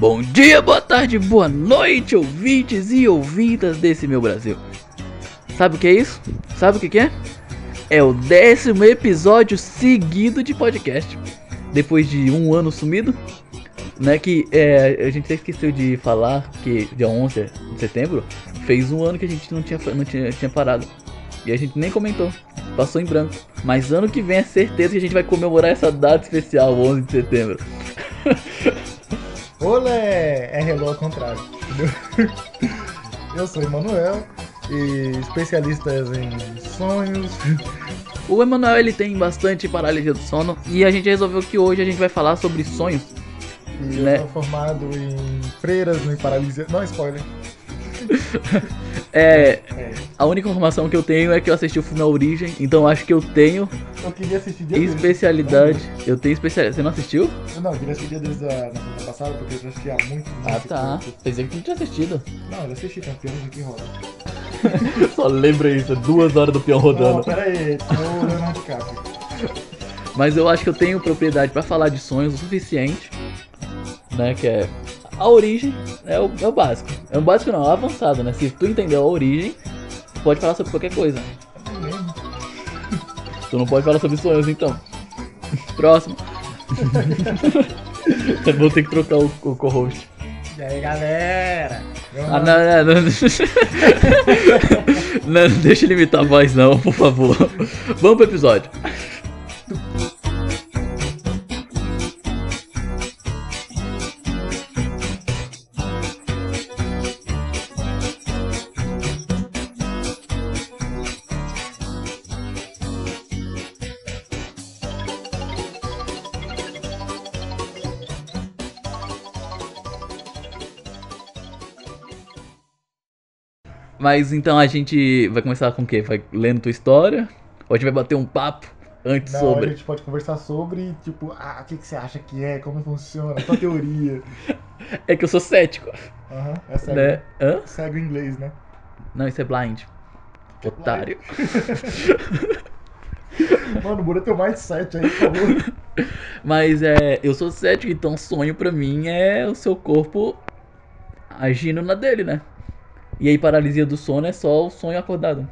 Bom dia, boa tarde, boa noite, ouvintes e ouvintas desse meu Brasil. Sabe o que é isso? Sabe o que, é? É o décimo episódio seguido de podcast. Depois de um ano sumido, né? Que é, a gente esqueceu de falar que dia 11 de setembro fez um ano que a gente não tinha, não tinha, tinha parado. E a gente nem comentou, passou em branco. Mas ano que vem é certeza que a gente vai comemorar essa data especial, 11 de setembro. Olé! É relógio ao contrário. Eu sou Emanuel e especialista em sonhos. O Emanuel ele tem bastante paralisia do sono e a gente resolveu que hoje a gente vai falar sobre sonhos. E Né? eu sou formado em freiras em paralisia. Não, spoiler. É, É, a única informação que eu tenho é que eu assisti o filme A Origem, então acho que eu tenho eu queria assistir dia especialidade. Eu tenho especialidade. Você não assistiu? Eu Não, eu queria assistir dia desde a na semana passada porque eu já assisti há muito, muito Ah tá. tempo. Pensei que tu não tinha assistido. Não, eu já assisti, um filme de que rola. Só lembra isso, duas horas do peão Não, rodando. pera aí, tô Leonardo DiCaprio. Mas eu acho que eu tenho propriedade pra falar de sonhos o suficiente, né? Que é a origem é o, é o básico. É o básico não, é o avançado, né? Se tu entendeu a origem, tu pode falar sobre qualquer coisa. Tu não pode falar sobre sonhos então. Próximo. Vou ter que trocar o, o co-host. E aí, galera? Ah, não, não. Não, não deixa ele imitar a voz não, por favor. Vamos pro episódio. Mas então a gente vai começar com o quê? Vai lendo tua história? Ou a gente vai bater um papo antes Não, sobre? a gente pode conversar sobre, tipo, ah, o que, que você acha que é, como funciona, tua teoria. É que eu sou cético, Aham, é cego. né? Hã? Cego em inglês, né? Não, isso é blind. Otário. Mano, muda teu mindset aí, por favor. Mas é, eu sou cético, então sonho pra mim é o seu corpo agindo na dele, né? E aí paralisia do sono é só o sonho acordado.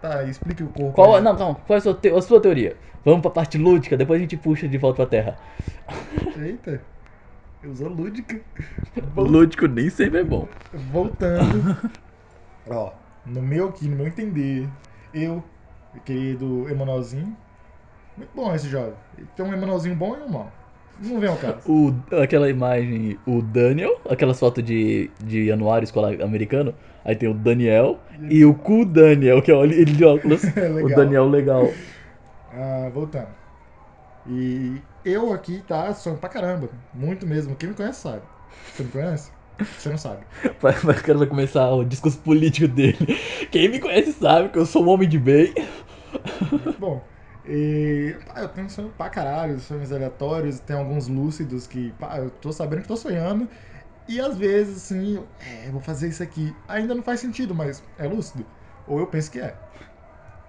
Tá, explique o corpo. Qual, aí. não, calma, qual é a sua, te- a sua teoria? Vamos pra parte lúdica, depois a gente puxa de volta pra terra. Eita, usou lúdica. Lúdico nem sempre é bom. Voltando. Ó, no meu aqui, no meu entender, eu, querido Emanuelzinho, muito bom esse jogo. Tem um Emanuelzinho bom e um mal. Não vem ao caso. O, aquela imagem, o Daniel, aquelas fotos de, de anuário escolar americano, aí tem o Daniel e o cu Daniel, que é o ele de óculos. o. Daniel legal. Ah, voltando. E eu aqui, tá, sonho pra caramba. Muito mesmo. Quem me conhece sabe. Você me conhece? Você não sabe. Vai- O cara vai começar o discurso político dele. Quem me conhece sabe que eu sou um homem de bem. Bom, e, pá, eu tenho sonho pra caralho, sonhos aleatórios, tem alguns lúcidos que, pá, eu tô sabendo que tô sonhando. E às vezes, assim, eu, é, vou fazer isso aqui. Ainda não faz sentido, mas é lúcido. Ou eu penso que é.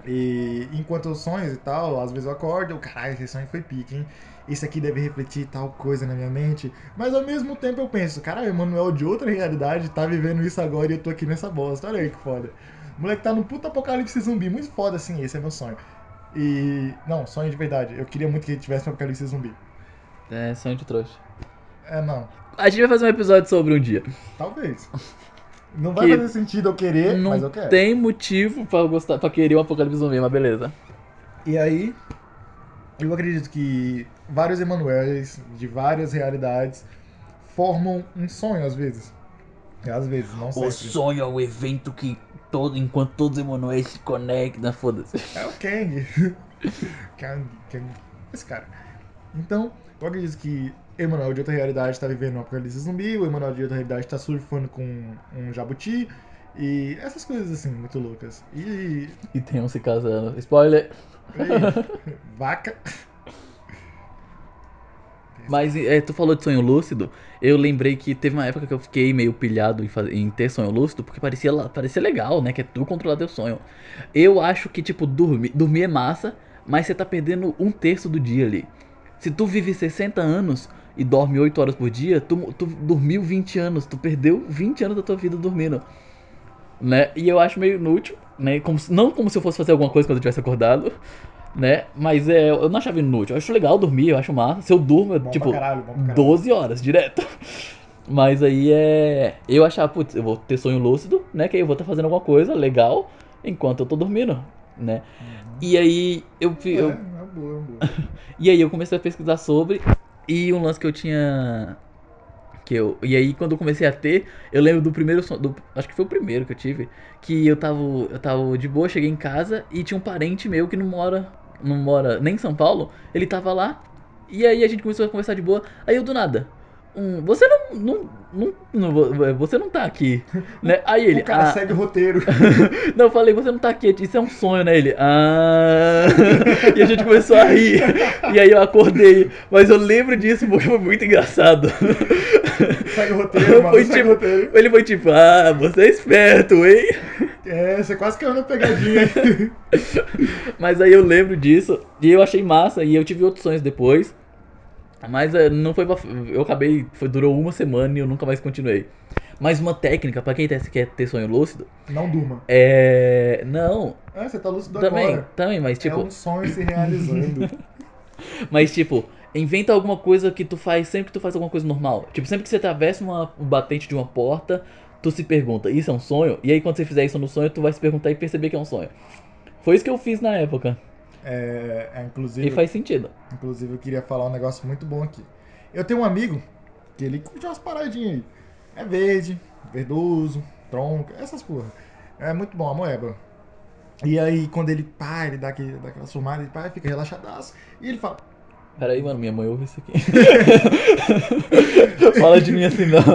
E enquanto eu sonho e tal, às vezes eu acordo, eu, caralho, esse sonho foi pique, hein? Isso aqui deve refletir tal coisa na minha mente. Mas ao mesmo tempo eu penso, caralho, o Manuel de outra realidade tá vivendo isso agora e eu tô aqui nessa bosta. Olha aí que foda. O moleque tá num puta apocalipse zumbi, muito foda assim, esse é meu sonho. E. Não, sonho de verdade. Eu queria muito que ele tivesse um apocalipse zumbi. É, sonho de trouxa. É, não. A gente vai fazer um episódio sobre um dia. Talvez. Não vai Que fazer sentido eu querer, Não mas eu quero. tem motivo pra, gostar, pra querer um apocalipse zumbi, mas beleza. E aí, eu acredito que vários Emanuéis de várias realidades formam um sonho às vezes. Às vezes, não O sempre. sonho é o evento que todo, enquanto todos os Emanuéis se conectam, foda-se. É o Kang. Kang, Kang. Esse cara. Então, eu acredito que Emanuel de outra realidade está vivendo um apocalipse zumbi, o Emanuel de outra realidade está surfando com um jabuti. E essas coisas assim, muito loucas. E. E tem um se casando. Spoiler! e vaca. Mas é, tu falou de sonho lúcido, eu lembrei que teve uma época que eu fiquei meio pilhado em, faz- em ter sonho lúcido, porque parecia, parecia legal, né? Que é tu controlar teu sonho. Eu acho que, tipo, dormir, dormir é massa, mas você tá perdendo um terço do dia ali. Se tu vive 60 anos, e dorme 8 horas por dia, tu, tu dormiu 20 anos, tu perdeu 20 anos da tua vida dormindo. Né? E eu acho meio inútil, né? Como não como se eu fosse fazer alguma coisa quando eu tivesse acordado, né? Mas é, eu não achava inútil. Eu acho legal dormir, eu acho massa. Se eu durmo, eu, tipo, caralho, bom pra caralho. 12 horas direto. Mas aí é. Eu achava, putz, eu vou ter sonho lúcido, né? Que aí eu vou estar fazendo alguma coisa legal enquanto eu tô dormindo, né? E aí eu, É, eu é uma boa, é boa. e aí eu comecei a pesquisar sobre e um lance que eu tinha que eu e aí quando eu comecei a ter, eu lembro do primeiro do, acho que foi o primeiro que eu tive, que eu tava eu tava de boa, cheguei em casa e tinha um parente meu que não mora não mora nem em São Paulo, ele tava lá e aí a gente começou a conversar de boa, aí eu do nada um, você não, não, não, não- você não tá aqui, né? Aí ele, o cara ah, segue o roteiro. não, eu falei, você não tá aqui, isso é um sonho, né? Ele, ah. E a gente começou a rir. E aí eu acordei. Mas eu lembro disso porque foi muito engraçado. segue o roteiro, mano. Foi segue tipo- roteiro. Ele foi tipo, ah, você é esperto, hein? É, você quase caiu na pegadinha. Mas aí eu lembro disso. E eu achei massa. E eu tive outros sonhos depois. Mas eh, não foi. pra- Eu acabei. Foi, durou uma semana e eu nunca mais continuei. Mas uma técnica, pra quem quer ter sonho lúcido, Não durma. é. Não, Ah, você tá lúcido também, agora. também, mas tipo. É um sonho se realizando. Mas, tipo, inventa alguma coisa que tu faz sempre que tu faz alguma coisa normal. Tipo, sempre que você atravessa uma, um batente de uma porta, tu se pergunta, isso é um sonho? E aí, quando você fizer isso no sonho, tu vai se perguntar e perceber que é um sonho. Foi isso que eu fiz na época. É, é, E inclusive, faz sentido. inclusive, eu queria falar um negócio muito bom aqui. Eu tenho um amigo que ele curte umas paradinhas aí. É verde, verdoso, tronco, essas porra. É muito bom, a moeba. E aí, quando ele pá, ele dá, aquele, dá aquela somada, ele pá, fica relaxadaço. E ele fala, Peraí, mano, minha mãe ouve isso aqui. Fala de mim assim, não.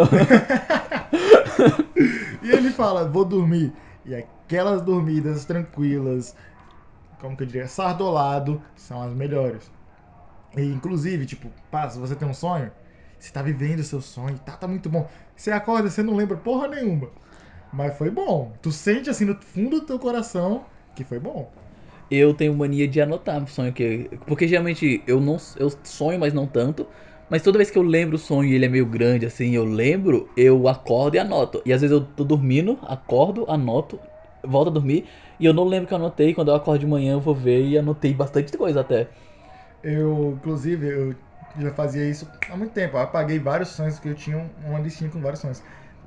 E ele fala, vou dormir. E aquelas dormidas tranquilas, como que eu diria, sardolado, são as melhores. E inclusive, tipo, pá, se você tem um sonho, você tá vivendo o seu sonho, tá, tá muito bom. Você acorda, você não lembra porra nenhuma. Mas foi bom. Tu sente assim no fundo do teu coração que foi bom. Eu tenho mania de anotar o sonho que. Porque geralmente eu não eu sonho, mas não tanto. Mas toda vez que eu lembro o sonho e ele é meio grande, assim, eu lembro, eu acordo e anoto. E às vezes eu tô dormindo, acordo, anoto, volto a dormir, e eu não lembro que eu anotei. Quando eu acordo de manhã eu vou ver e anotei bastante coisa até. Eu, inclusive, eu já fazia isso há muito tempo. Eu apaguei vários sonhos que eu tinha uma listinha com vários sonhos.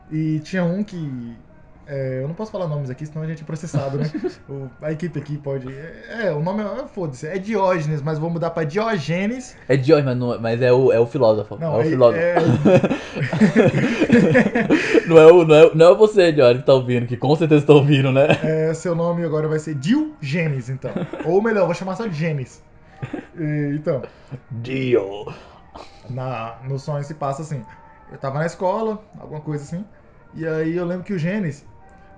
E tinha um que. É, eu não posso falar nomes aqui, senão a gente é processado, né? O- a equipe aqui pode. É, o nome é. Foda-se, é Diógenes, mas vou mudar pra Diógenes. É Diógenes, mas, não- mas é, o, é o filósofo. Não, é o é- filósofo. é- não, é o, não, é, não é você, Diógenes, que tá ouvindo, que com certeza tá ouvindo, né? é, seu nome agora vai ser Diógenes, então. Ou melhor, vou chamar só de Gênesis. E, Então. Dio. na, no sonho se passa assim. Eu tava na escola, alguma coisa assim. E aí eu lembro que o Gênesis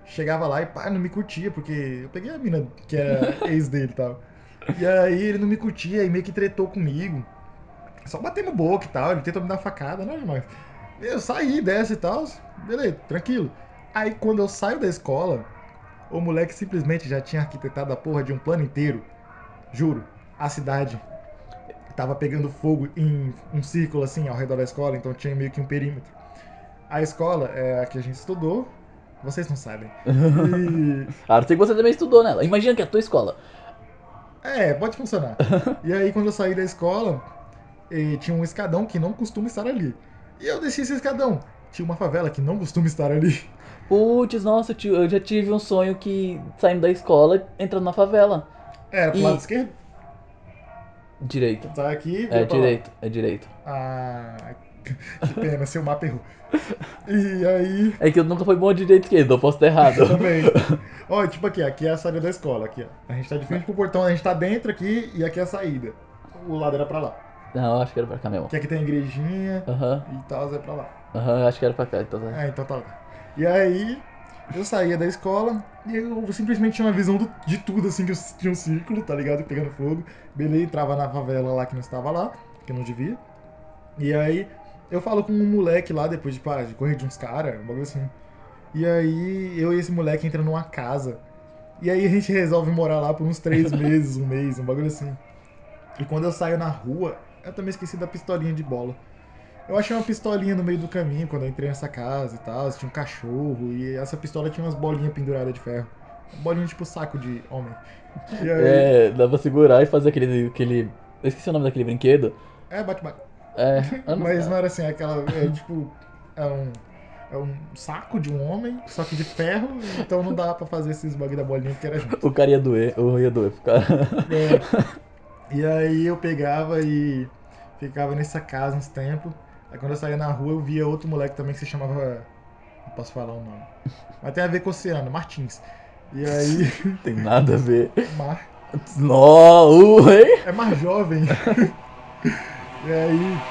chegava lá e pá, não me curtia, porque eu peguei a mina que era ex dele e tal. E aí ele não me curtia e meio que tretou comigo. Só batemos boca e tal, ele tentou me dar uma facada, não é demais. Eu saí dessa e tal, beleza, tranquilo. Aí quando eu saio da escola, o moleque simplesmente já tinha arquitetado a porra de um plano inteiro. Juro, a cidade tava pegando fogo em um círculo assim ao redor da escola, então tinha meio que um perímetro. A escola é a que a gente estudou, vocês não sabem. Ah, não sei que você também estudou nela. Imagina que é a tua escola. é, pode funcionar. E aí quando eu saí da escola, tinha um escadão que não costuma estar ali. E eu desci esse escadão. Tinha uma favela que não costuma estar ali. Putz, nossa, tio, eu já tive um sonho que saindo da escola entrando na favela. Era pro E- lado esquerdo, Direito. tá aqui. É direito, é direito. Ah, que pena, seu mapa errou. E aí, É que eu nunca fui bom de direito esquerdo, eu posso estar errado. também. Ó, tipo aqui, aqui é a saída da escola, aqui, ó. A gente tá de frente pro portão, a gente tá dentro aqui e aqui é a saída. O lado era pra lá. Não, eu acho que era pra cá mesmo. Que aqui tem a igrejinha Aham, e tal, é pra lá. aham, eu acho que era pra cá. Então, tá. É, então tá lá. E aí, eu saía da escola e eu simplesmente tinha uma visão do- de tudo, assim, que eu tinha um círculo, tá ligado? Pegando fogo. Beleza, entrava na favela lá que não estava lá, que eu não devia. E aí, eu falo com um moleque lá, depois de, pá, de correr de uns caras, um bagulho assim. E aí, eu e esse moleque entrando numa casa. E aí a gente resolve morar lá por uns três meses, um mês, um bagulho assim. E quando eu saio na rua, eu também esqueci da pistolinha de bola. Eu achei uma pistolinha no meio do caminho quando eu entrei nessa casa e tal. Tinha um cachorro e essa pistola tinha umas bolinhas penduradas de ferro. Bolinha tipo saco de homem. E aí, É, dá pra segurar e fazer aquele. aquele... Eu esqueci o nome daquele brinquedo. é, bate bate. É. Mas não era assim, aquela. É tipo. É um. É um saco de um homem, só que de ferro, então não dá pra fazer esses bagulho da bolinha porque era junto. O cara ia doer, eu ia doer. Ficar... É. E aí eu pegava e ficava nessa casa uns tempos. Aí quando eu saía na rua eu via outro moleque também que se chamava. Não posso falar o nome. Mas tem a ver com o Oceano, Martins. E aí. Tem nada a ver. Mar, Nó, uh, hein? é mais jovem. E aí.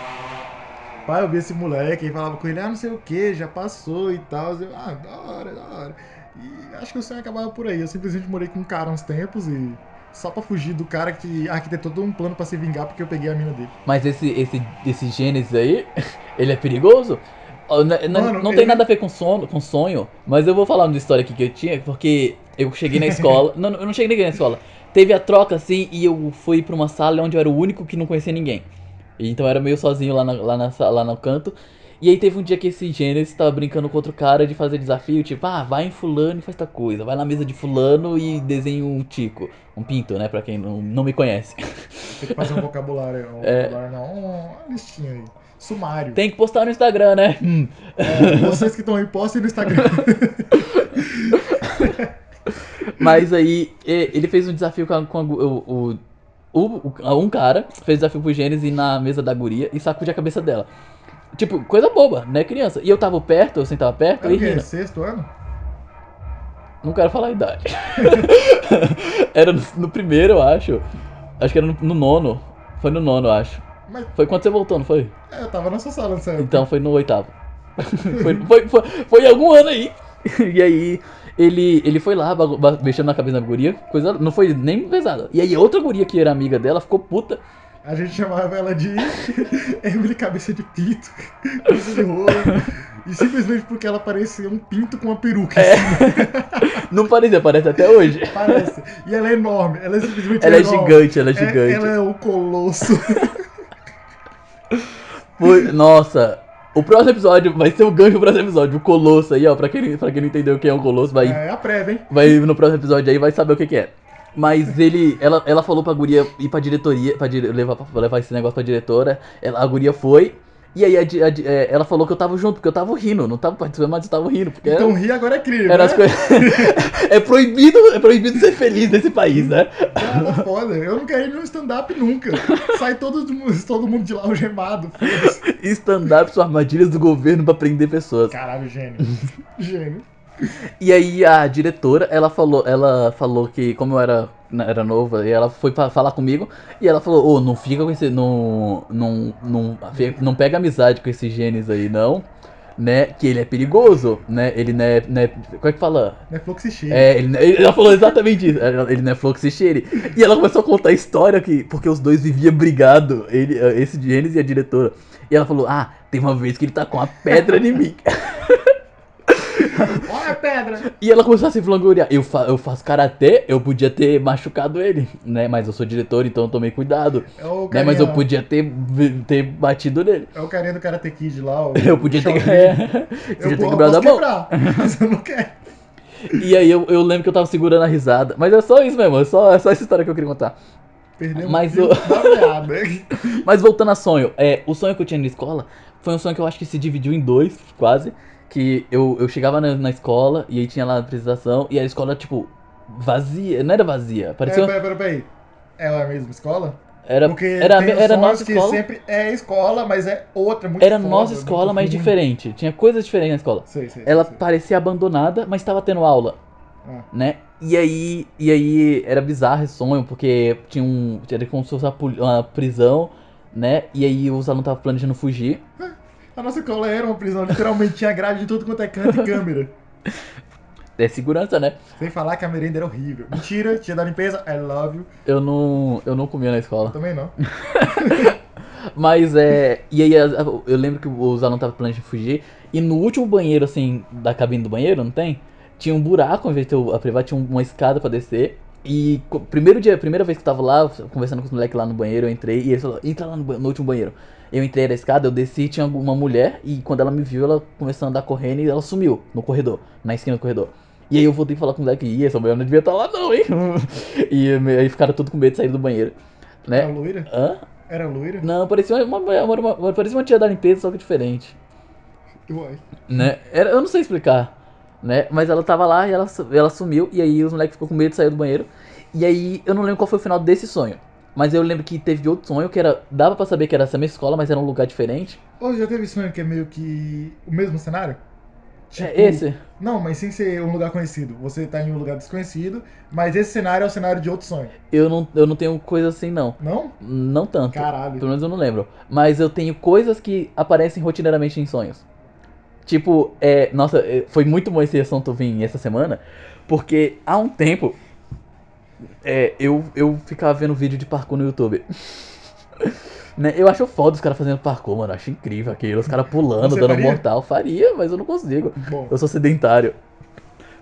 Pai, eu vi esse moleque e falava com ele, ah, não sei o que, já passou e tal. Eu, ah, da hora, da hora. E acho que o sonho acabava por aí. Eu simplesmente morei com um cara uns tempos e. Só pra fugir do cara que arquitetou todo um plano pra se vingar porque eu peguei a mina dele. Mas esse, esse, esse Gênesis aí, ele é perigoso? Ó, n- n- Mano, não ele- tem nada a ver com sono, com sonho, mas eu vou falar uma história aqui que eu tinha, porque eu cheguei na escola. não, eu não cheguei na escola. Teve a troca assim e eu fui pra uma sala onde eu era o único que não conhecia ninguém. Então eu era meio sozinho lá, na, lá, na, lá no canto. E aí teve um dia que esse Gênesis tava brincando com outro cara de fazer desafio, tipo, ah, vai em fulano e faz tal coisa, vai na mesa de fulano e desenha um tico, um pinto, né, pra quem não, não me conhece. Tem que fazer um vocabulário. Um É. vocabulário não, uma listinha aí. Sumário. Tem que postar no Instagram, né? Hum. É, vocês que estão aí, postem no Instagram. Mas aí ele fez um desafio com, a- com a o, o, o- um cara, fez desafio pro Gênesis na mesa da guria e sacudiu a cabeça dela. Tipo, coisa boba, né, criança? E eu tava perto, eu sentava perto É e rindo. Sexto ano? Não quero falar a idade. era no, no primeiro, eu acho. Acho que era no, no nono. Foi no nono, eu acho. Mas Foi quando você voltou, não foi? é, eu tava na sua sala nessa época. Então foi no oitavo. foi, foi, foi, foi algum ano aí. E aí, ele, ele foi lá, mexendo na cabeça da guria, coisa, não foi nem pesada. E aí, outra guria que era amiga dela ficou puta. A gente chamava ela de Emily Cabeça de Pinto, cabeça de rolo. E simplesmente porque ela parecia um pinto com uma peruca. É. assim, Não parecia, parece até hoje. Parece. E ela é enorme. Ela é simplesmente Ela é enorme. gigante, ela é É- gigante. ela é o colosso. Foi- nossa, o próximo episódio vai ser o gancho do próximo episódio. O Colosso aí, ó. Pra quem, pra quem não entendeu o que é um Colosso, vai, É a prévia, hein? vai no próximo episódio aí vai saber o que, que é. Mas ele, ela, ela falou pra guria ir pra diretoria, pra dire- levar, levar esse negócio pra diretora. Ela, a guria foi. E aí a a é, ela falou que eu tava junto, porque eu tava rindo. Não tava participando, mas eu tava rindo. Porque Então era, rir agora é crime. né? as coisas. é proibido, é proibido ser feliz nesse país, né? Cara, foda. Eu não quero ir num stand-up nunca. Sai todo, mundo- todo mundo de lá algemado. Stand-up são armadilhas do governo pra prender pessoas. Caralho, gênio. Gênio. E aí a diretora, ela falou, ela falou que como eu era, né, era nova, e ela foi pra falar comigo e ela falou, ô, não fica com esse, não, não, não, não pega amizade com esse Gênesis aí não, né, que ele é perigoso, né, ele não é, não é como é que fala? Não é fluxicheiro. É, ele, ele- ela falou exatamente isso, ele não é fluxicheire. E ela começou a contar a história que, porque os dois viviam brigado, ele, esse Gênesis e a diretora. E ela falou, ah, tem uma vez que ele tá com uma pedra em mim. Olha a pedra. E ela começou a se vangloriar. Eu, fa eu faço karatê, eu podia ter machucado ele, né? Mas eu sou diretor, então eu tomei cuidado. É Né? Mas eu podia ter, ter batido nele. É o carinha do Karate Kid lá. O, Eu podia ter, é, Eu, podia ter quebrado a mão. quebrar, mas eu não quero. E aí eu, eu lembro que eu tava segurando a risada. Mas é só isso mesmo, é só, é só essa história que eu queria contar. Perdemos Mas o. Mas voltando a sonho, é, o sonho que eu tinha na escola foi um sonho que eu acho que se dividiu em dois, quase. Que eu, eu chegava na, na escola e aí tinha lá a apresentação e a escola, tipo, vazia. Não era vazia, É, parecia. peraí, peraí, peraí. É a mesma escola? era Porque era, tem era nossa que escola. sempre é escola, mas é outra, muito Era foda, nossa escola, mas ruim. diferente. Tinha coisas diferentes na escola. Sei, sei, Ela sei, parecia abandonada, mas estava tendo aula, Ah. né? E aí, e aí era bizarro esse sonho, porque tinha um. Era como se fosse uma, prisão, né? E aí os alunos estavam planejando fugir. A nossa escola era uma prisão, literalmente tinha grade de tudo quanto é canto e câmera. É segurança, né? Sem falar que a merenda era horrível. Mentira, tinha da limpeza, I love you. Eu não. Eu não comia na escola. Também não. Mas é. E aí eu lembro que os alunos estavam planejando fugir. E no último banheiro, assim, da cabine do banheiro, não tem? Tinha um buraco, ao invés de ter a privada, tinha uma escada pra descer. E primeiro dia, primeira vez que eu tava lá, conversando com os moleques lá no banheiro, eu entrei e ele falou, entra lá no, no último banheiro. Eu entrei na escada, eu desci e tinha uma mulher, e quando ela me viu, ela começou a andar correndo e ela sumiu no corredor, na esquina do corredor. E aí eu voltei a falar com o moleque, ih, essa mulher não devia estar lá não, hein? e aí ficaram tudo com medo de sair do banheiro. Era Né? loira? Hã? Era loira? Não, parecia uma, uma, uma- uma- parecia uma tia da limpeza, só que diferente. Uai. Né? Era, eu não sei explicar, né? Mas ela tava lá e ela, ela sumiu, e aí os moleques ficou com medo de sair do banheiro. E aí eu não lembro qual foi o final desse sonho. Mas eu lembro que teve outro sonho que era. Dava pra saber que era essa mesma escola, mas era um lugar diferente. Ô, já teve sonho que é meio que o mesmo cenário? Tipo, É esse? Não, mas sem ser um lugar conhecido. Você tá em um lugar desconhecido, mas esse cenário é o cenário de outro sonho. Eu não, eu não tenho coisa assim, não. Não? Não tanto. Caralho. Pelo menos eu não lembro. Mas eu tenho coisas que aparecem rotineiramente em sonhos. Tipo, é. Nossa, é, foi muito bom esse assunto vir essa semana. Porque há um tempo. É, eu, eu ficava vendo vídeo de parkour no YouTube. Né, Eu acho foda os caras fazendo parkour, mano. Eu acho incrível aquilo. Os caras pulando, Você dando faria? mortal. Faria, mas eu não consigo. Bom, Eu sou sedentário.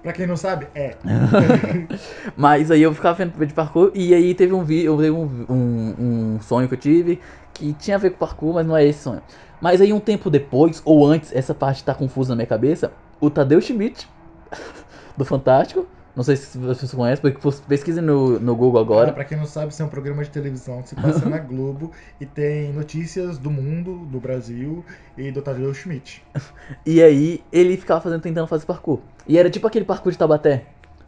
pra quem não sabe, é. Mas aí eu ficava vendo vídeo de parkour e aí teve um vídeo, teve um, um, um sonho que eu tive que tinha a ver com parkour, mas não é esse sonho. Mas aí um tempo depois, ou antes, essa parte tá confusa na minha cabeça, o Tadeu Schmidt, do Fantástico, não sei se vocês conhecem, porque pesquise no, no Google agora. pra quem não sabe, isso é um programa de televisão que se passa na Globo e tem notícias do mundo, do Brasil e do Tadeu Schmidt. E aí ele ficava fazendo, tentando fazer parkour. E era tipo aquele parkour de Tabaté.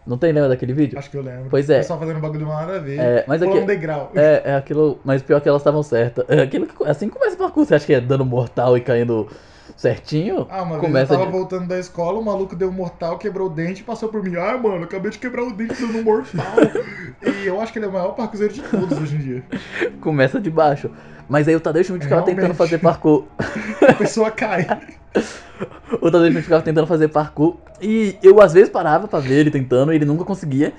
Não tem lembra daquele vídeo? Acho que eu lembro. Pois é. Só fazendo bagulho nada a ver. É, mas aqui, um degrau. É, é aquilo. Mas pior que elas estavam certas. É aquilo que, assim começa o parkour. Você acha que é dando mortal e caindo certinho? Ah, vez começa eu tava de- voltando da escola, o maluco deu um mortal, quebrou o dente e passou por mim. Ah, mano, acabei de quebrar o dente dando um mortal. e eu acho que ele é o maior parcuzeiro de todos hoje em dia. Começa de baixo. Mas aí o Tadeu Schmidt ficava tentando fazer parkour. A pessoa cai. O Tadeu Schmidt ficava tentando fazer parkour. E eu às vezes parava pra ver ele tentando e ele nunca conseguia.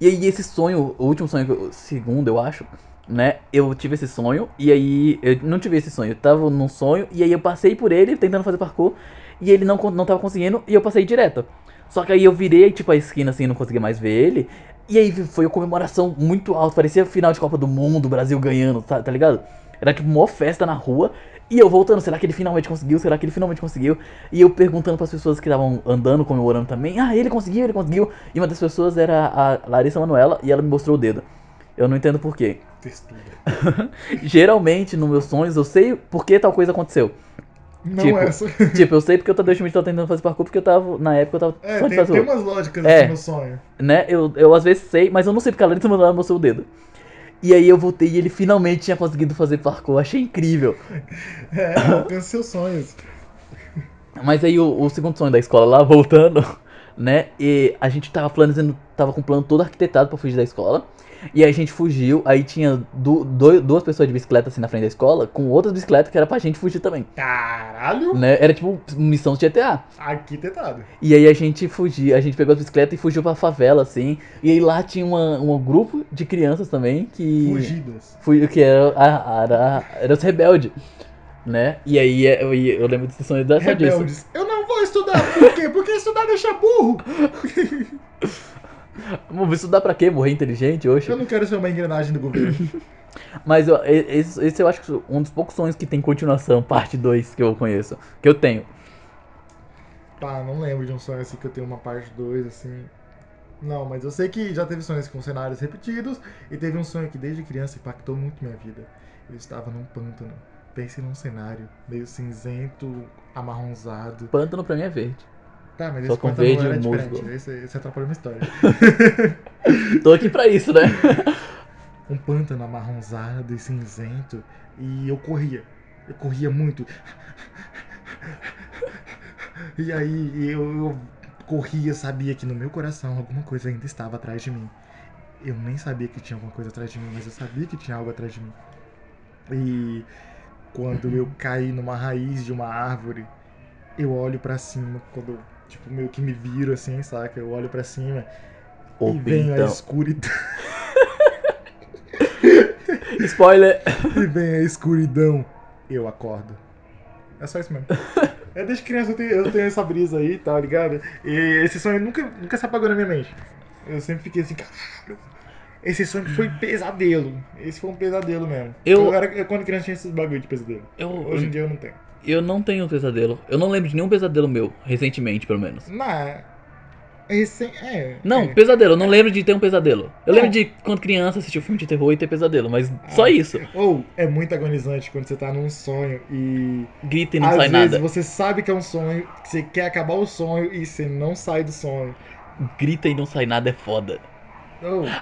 E aí esse sonho, o último sonho, segundo eu acho, né? Eu tive esse sonho e aí eu não tive esse sonho. Eu tava num sonho e aí eu passei por ele tentando fazer parkour e ele não, não tava conseguindo e eu passei direto. Só que aí eu virei tipo a esquina assim, não conseguia mais ver ele. E aí foi uma comemoração muito alta, parecia final de Copa do Mundo, Brasil ganhando, tá, tá ligado? Era tipo uma festa na rua. E eu voltando, será que ele finalmente conseguiu? Será que ele finalmente conseguiu? E eu perguntando pras pessoas que estavam andando, comemorando também. Ah, ele conseguiu, ele conseguiu. E uma das pessoas era a Larissa Manuela e ela me mostrou o dedo. Eu não entendo por quê. Textura. Geralmente, nos meus sonhos, eu sei por que tal coisa aconteceu. Não Tipo, essa. tipo, eu sei porque o Tadeu Schmidt tava tentando fazer parkour, porque eu tava, na época, eu tava É, tem, fazer tem umas lógicas É. assim no sonho. né? Eu, eu às vezes sei, mas eu não sei porque a Larissa Manoela mostrou o dedo. E aí eu voltei e ele finalmente tinha conseguido fazer parkour. Achei incrível. É, alcance seus sonhos. Mas aí o, o segundo sonho da escola lá, voltando, né? E a gente tava planejando, tava com plano todo arquitetado pra fugir da escola. E aí a gente fugiu, aí tinha du- duas pessoas de bicicleta assim na frente da escola, com outras bicicletas que era pra gente fugir também. Caralho! Né? Era tipo missão de GTA. Arquitetado. E aí a gente fugia, a gente pegou a bicicleta e fugiu pra favela, assim. E aí lá tinha uma, um grupo de crianças também que. Fugidas. Fui, que era, era, era os rebeldes, né? E aí eu, eu, eu lembro desse sonho da só disso. Rebeldes. Eu não vou estudar. Por quê? Porque estudar deixa burro. Vamos estudar pra quê? Morrer inteligente hoje? Eu não quero ser uma engrenagem do governo. Mas eu- esse, esse eu acho que um dos poucos sonhos que tem continuação, parte 2, que eu conheço. Que eu tenho. Pá, não lembro de um sonho assim que eu tenho uma parte 2, assim. Não, mas eu sei que já teve sonhos com cenários repetidos e teve um sonho que desde criança impactou muito minha vida. Eu estava num pântano. Pense num cenário meio cinzento, amarronzado. Pântano pra mim é verde. Tá, mas Só esse com verde era e diferente. musgo. Esse, esse atrapalhou minha história. Tô aqui pra isso, né? um pântano amarronzado e cinzento e eu corria. Eu corria muito. E aí eu, eu corria, sabia que no meu coração alguma coisa ainda estava atrás de mim. Eu nem sabia que tinha alguma coisa atrás de mim, mas eu sabia que tinha algo atrás de mim. E quando eu caí numa raiz de uma árvore, eu olho pra cima, quando tipo meio que me viro assim, saca? Eu olho pra cima e Opa, venho a então. escuridão. Spoiler! E vem a escuridão, eu acordo. É só isso mesmo. É desde criança eu tenho, eu tenho essa brisa aí, tá ligado? E esse sonho nunca, nunca se apagou na minha mente. Eu sempre fiquei assim, caralho. Esse sonho foi pesadelo. Esse foi um pesadelo mesmo. Eu- era, eu quando criança tinha esses bagulho de pesadelo. Eu, Hoje em dia eu não tenho. Eu não tenho pesadelo. Eu não lembro de nenhum pesadelo meu, recentemente, pelo menos. Não, esse, é. Não, é. pesadelo, eu não lembro de ter um pesadelo. Eu Não. lembro de quando criança assistir um filme de terror e ter pesadelo, mas só Ah. isso. Ou é muito agonizante quando você tá num sonho e. Grita e não às sai vezes nada. você sabe que é um sonho, que você quer acabar o sonho e você não sai do sonho. Grita e não sai nada é foda.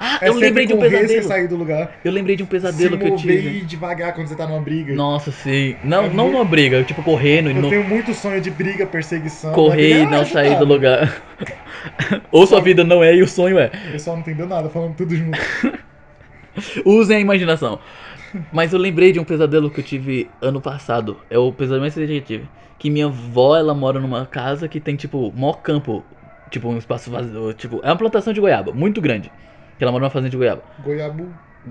Ah, é eu lembrei de um pesadelo. Sair do lugar. Eu lembrei de um pesadelo que eu tive. devagar quando você tá numa briga. Nossa, sim. Não, É não muito- numa briga, eu, tipo correndo Eu não tenho muito sonho de briga, perseguição. correr e não é sair do lugar. Ou sua vida não é e o sonho é. O pessoal não entendeu nada, falando tudo junto. Usem a imaginação. Mas eu lembrei de um pesadelo que eu tive ano passado. É o pesadelo mais recente que eu tive. Que minha avó, ela mora numa casa que tem, tipo, maior campo. Tipo, um espaço vazio. Tipo, é uma plantação de goiaba, muito grande. Que ela mora numa fazenda de goiaba. Goiabu.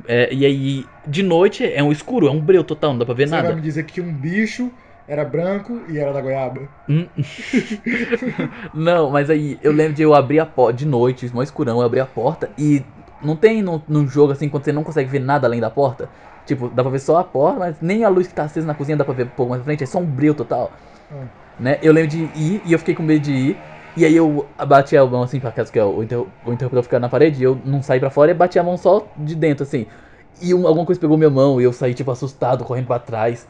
É, e aí, de noite é um escuro, é um breu total, não dá pra ver Você vai nada. me dizer que um bicho era branco e era da goiaba. Hum. não, mas aí eu lembro de eu abrir a porta de noite, mó escurão, eu abri a porta e não tem num, num jogo assim quando você não consegue ver nada além da porta. Tipo, dá pra ver só a porta, mas nem a luz que tá acesa na cozinha dá pra ver um pouco mais pra frente, é sombrio total. Ah. Né? Eu lembro de ir e eu fiquei com medo de ir. E aí eu bati a mão assim, pra casa que é o, interru- o interruptor ficar na parede, e eu não saí pra fora e bati a mão só de dentro, assim. E um- alguma coisa pegou minha mão e eu saí, tipo, assustado, correndo pra trás.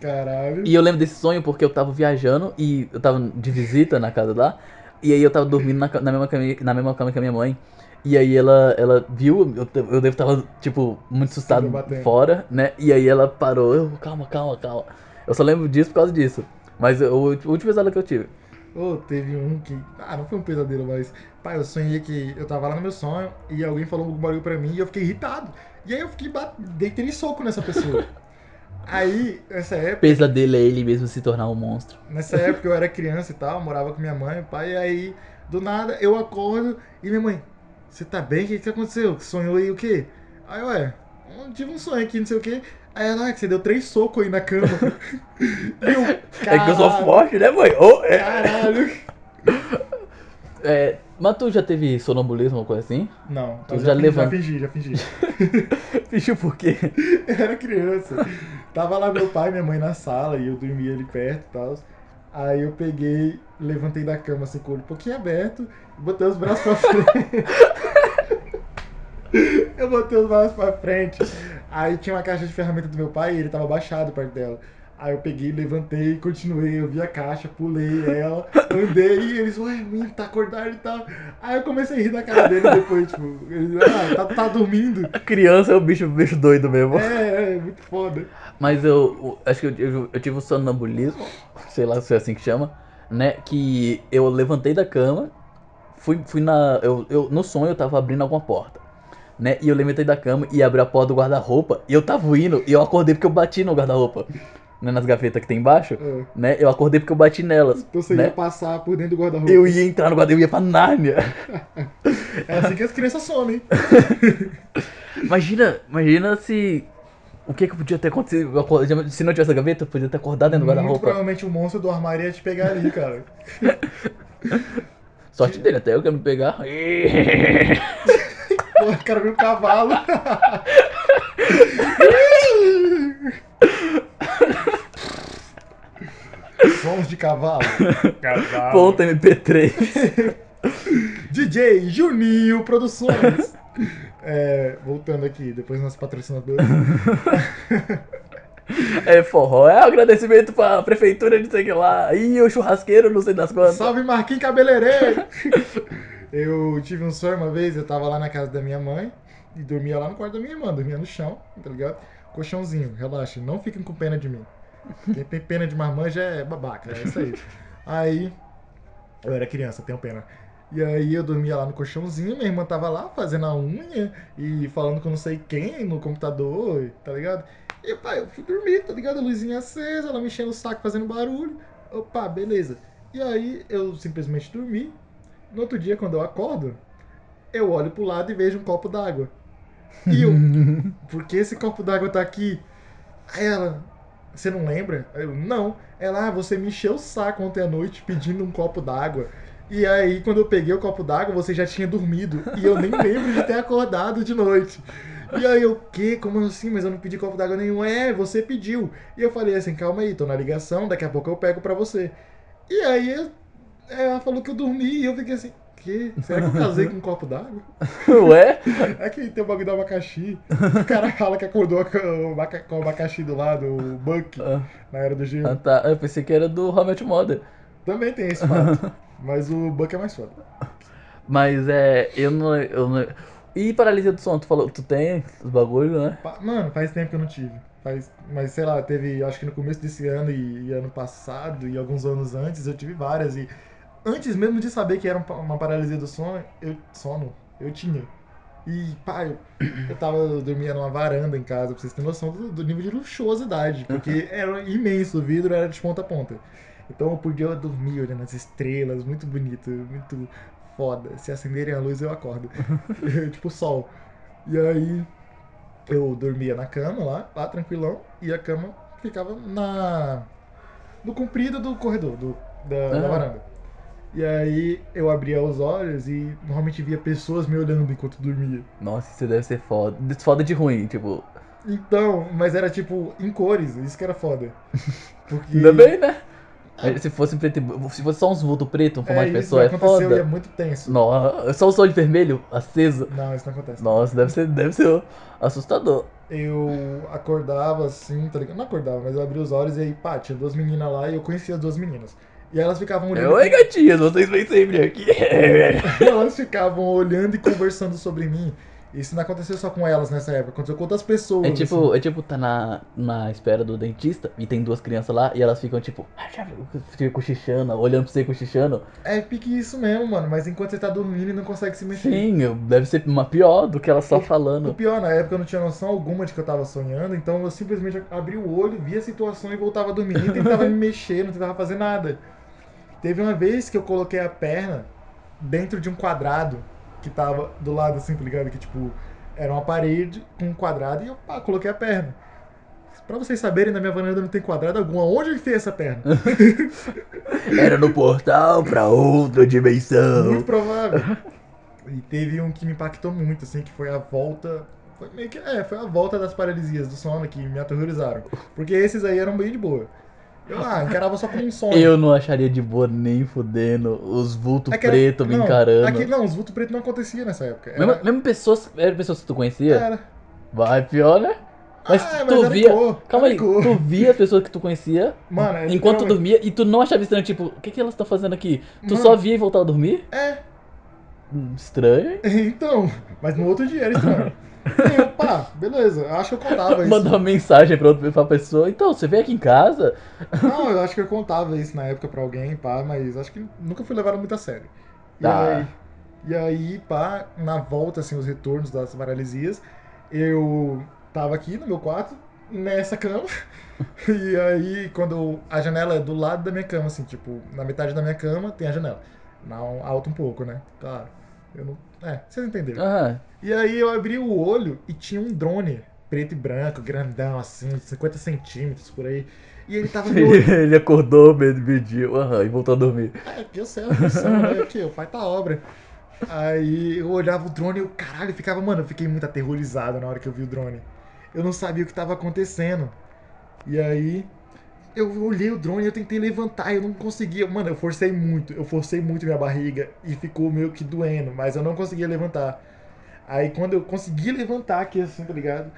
Caralho. E eu lembro desse sonho porque eu tava viajando e eu tava de visita na casa lá. E aí eu tava dormindo na, na mesma, cama, na mesma cama que a minha mãe. E aí ela, ela viu, eu, eu devo tava, tipo, muito assustado fora, né? E aí ela parou, eu, calma, calma, calma. Eu só lembro disso por causa disso. Mas o último pesadelo que eu tive. Ô, teve um que. Ah, não foi um pesadelo, mas. Pai, eu sonhei que eu tava lá no meu sonho e alguém falou um barulho pra mim e eu fiquei irritado. E aí eu fiquei bat... deitei em soco nessa pessoa. aí, nessa época, Pesadelo é ele mesmo se tornar um monstro. nessa época eu era criança e tal, morava com minha mãe, pai, e aí, do nada, eu acordo e minha mãe, você tá bem? O que, que aconteceu? Sonhou aí o quê? Aí, ué, eu tive um sonho aqui, não sei o quê. Aí ela, ah, que você deu três socos aí na cama. eu, É que eu sou "Caralho, forte, né, mãe? Oh, é. Caralho. É, mas tu já teve sonambulismo ou coisa assim? Não, Tu já já, já fingi, já fingi. Bicho, por quê? Eu era criança. Tava lá meu pai e minha mãe na sala e eu dormia ali perto e tal. Aí eu peguei, levantei da cama assim com o olho um pouquinho aberto e botei os braços pra frente. eu botei os braços pra frente. Aí tinha uma caixa de ferramenta do meu pai e ele tava baixado perto dela. Aí eu peguei, levantei, continuei, eu vi a caixa, pulei ela, andei e eles, ué, menino, tá acordado e tal. Aí eu comecei a rir da cara dele depois, tipo, ele, ah, tá, tá dormindo. A criança é o bicho, bicho doido mesmo. É, é, muito foda. Mas eu, eu- acho que eu, eu, eu tive um sonambulismo, sei lá se é assim que chama, né? Que eu levantei da cama, fui, fui na. Eu, eu, no sonho eu tava abrindo alguma porta, né? E eu levantei da cama e abri a porta do guarda-roupa e eu tava indo e eu acordei porque eu bati no guarda-roupa, né? Nas gavetas que tem embaixo, É. né? Eu acordei porque eu bati nelas. Então você né? ia passar por dentro do guarda-roupa. Eu ia entrar no guarda-roupa, eu ia pra Nárnia. É assim que as crianças somem. Imagina, imagina se. O que que podia ter acontecido? Se não tivesse a gaveta, eu podia ter acordado dentro do guarda-roupa. provavelmente o monstro do armário ia te pegar ali, cara. Sorte dele, até eu quero me pegar. Pô, o cara viu um cavalo. Sons de cavalo. Cavalo. Ponto MP3. DJ Juninho Produções. É, voltando aqui, depois nosso patrocinador. É forró. É agradecimento pra prefeitura de sei que lá. E o churrasqueiro, não sei das quantas. Salve Marquinhos Cabeleireiro! Eu tive um sonho uma vez, eu tava lá na casa da minha mãe e dormia lá no quarto da minha irmã, dormia no chão, tá ligado? Colchãozinho, relaxa, não fiquem com pena de mim. Quem tem pena de marmanja é babaca, é isso aí. Aí, eu era criança, tenho pena. E aí eu dormia lá no colchãozinho, minha irmã tava lá fazendo a unha e falando com não sei quem no computador, tá ligado? E eu fui dormir, tá ligado? A luzinha acesa, ela me enchendo o saco fazendo barulho. Opa, beleza. E aí eu simplesmente dormi. No outro dia, quando eu acordo, eu olho pro lado e vejo um copo d'água. E eu, por que esse copo d'água tá aqui? Aí ela, você não lembra? Eu, não. Ela, ah, você me encheu o saco ontem à noite pedindo um copo d'água. E aí, quando eu peguei o copo d'água, você já tinha dormido. E eu nem lembro de ter acordado de noite. E aí eu, que? Como assim? Mas eu não pedi copo d'água nenhum. É, você pediu. E eu falei assim, calma aí, tô na ligação, daqui a pouco eu pego pra você. E aí eu- ela falou que eu dormi e eu fiquei assim, que? Será que eu casei com um copo d'água? Ué? É que tem o bagulho do abacaxi. O cara fala que acordou com o, abacaxi do lado, o Buck, Ah, na era do gelo. ah, tá. Eu pensei que era do Your Mother. Também tem esse fato. Mas o Buck é mais foda. Mas é, eu não, eu não. E paralisia do sono, tu falou tu tem os bagulhos, né? Mano, faz tempo que eu não tive. Faz, mas sei lá, teve, acho que no começo desse ano e, e ano passado e alguns anos antes eu tive várias. E antes mesmo de saber que era um uma paralisia do sono, eu, sono, eu tinha. E, pá, eu, eu tava, dormia numa varanda em casa, pra vocês terem noção do, do nível de luxuosidade. Porque era imenso, o vidro era de ponta a ponta. Então eu podia dormir olhando as estrelas, muito bonito, muito foda. Se acenderem a luz eu acordo. tipo sol. E aí eu dormia na cama lá, lá tranquilão, e a cama ficava na no comprido do corredor, do, da, da Ah. varanda. E aí eu abria os olhos e normalmente via pessoas me olhando enquanto dormia. Nossa, isso deve ser foda. Foda de ruim, tipo. Então, mas era tipo em cores, isso que era foda. Porque Ainda bem, né? Se fosse preto, se fosse só uns vultos preto, um formato é, de pessoa, é aconteceu e é foda. muito tenso. Nossa, só os olhos vermelhos, aceso. Não, isso não acontece. Nossa, deve ser, deve ser assustador. Eu acordava assim, tá ligado? Não acordava, mas eu abria os olhos e aí, pá, tinha duas meninas lá e eu conhecia as duas meninas. E elas ficavam olhando. Oi, gatinhas, vocês vêm sempre aqui. elas ficavam olhando e conversando sobre mim. Isso não aconteceu só com elas nessa época, aconteceu com outras pessoas. É assim. tipo, é tipo, tá na, na espera do dentista e tem duas crianças lá e elas ficam tipo, "Ah, já viu?" Fica cochichando, olhando pra você cochichando. É pique isso mesmo, mano. Mas enquanto você tá dormindo e não consegue se mexer. Sim, deve ser uma pior do que ela só O falando. pior, na época eu não tinha noção alguma de que eu tava sonhando, então eu simplesmente abri o olho, via a situação e voltava a dormir. Nem tentava me mexer, não tentava fazer nada. Teve uma vez que eu coloquei a perna dentro de um quadrado que tava do lado assim, tá ligado? Que tipo, era uma parede com um quadrado e eu pá, coloquei a perna. Pra vocês saberem, na minha varanda não tem quadrado algum. Aonde eu enfiei essa perna? Era no portal pra outra dimensão. Muito provável. E teve um que me impactou muito, assim, que foi a volta. Foi meio que. É, foi a volta das paralisias do sono que me aterrorizaram. Porque esses aí eram bem de boa. Eu ah, encarava só como um sonho. Eu não acharia de boa nem fudendo os vultos É pretos me não, encarando. Aqui, não, os vultos pretos não acontecia nessa época. Era, Mesmo, mesmo pessoas, eram pessoas que tu conhecia? era. Vai, pior, né? Mas Ah, tu era via. cor, Calma aí, cor. tu via pessoas que tu conhecia Mano, é enquanto tu dormia e tu não achava estranho, tipo, o que, que elas estão fazendo aqui? Tu Mano. só via e voltava a dormir? É, Hum, Estranho, então. Mas no outro dia era estranho. E eu, pá, beleza, eu acho que eu contava isso. Mandar uma mensagem pra, outra, pra pessoa. Então, você veio aqui em casa? Não, eu acho que eu contava isso na época pra alguém, pá, mas acho que nunca fui levado muito a sério. E, Ah. aí, e aí, pá, na volta, assim, os retornos das paralisias, eu tava aqui no meu quarto, nessa cama, e aí, quando a janela é do lado da minha cama, assim, tipo, na metade da minha cama tem a janela. Não, alto um pouco, né? Claro. Eu não. É, vocês entenderam. Ah, E aí eu abri o olho e tinha um drone preto e branco, grandão, assim, 50 centímetros por aí. E ele tava me olhando. ele acordou, me- mediu, aham, e voltou a dormir. É, que eu sei né? Aqui, o pai tá obra. Aí eu olhava o drone e eu, caralho, eu ficava, mano, eu fiquei muito aterrorizado na hora que eu vi o drone. Eu não sabia o que tava acontecendo. E aí eu olhei o drone eu tentei levantar, eu não conseguia. Mano, eu forcei muito, eu forcei muito minha barriga e ficou meio que doendo, mas eu não conseguia levantar. Aí quando eu consegui levantar aqui assim, tá ligado?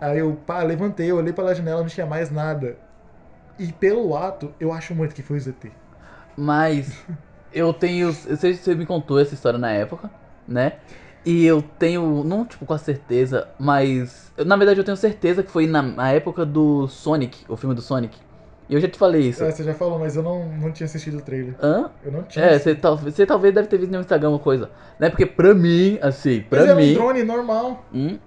Aí eu, pá, levantei, eu olhei pela janela, não tinha mais nada. E pelo ato, eu acho muito que foi o ZT. Mas eu tenho. Eu sei que você me contou essa história na época, né? E eu tenho, não tipo com a certeza, mas. Na verdade eu tenho certeza que foi na, na época do Sonic, o filme do Sonic. E eu já te falei isso. É, você já falou, mas eu não, não tinha assistido o trailer. Hã? Eu não tinha. É, você, tal, você talvez deve ter visto no Instagram uma coisa. Né? Porque pra mim, assim, pra Mas era mim. um drone normal. Hum?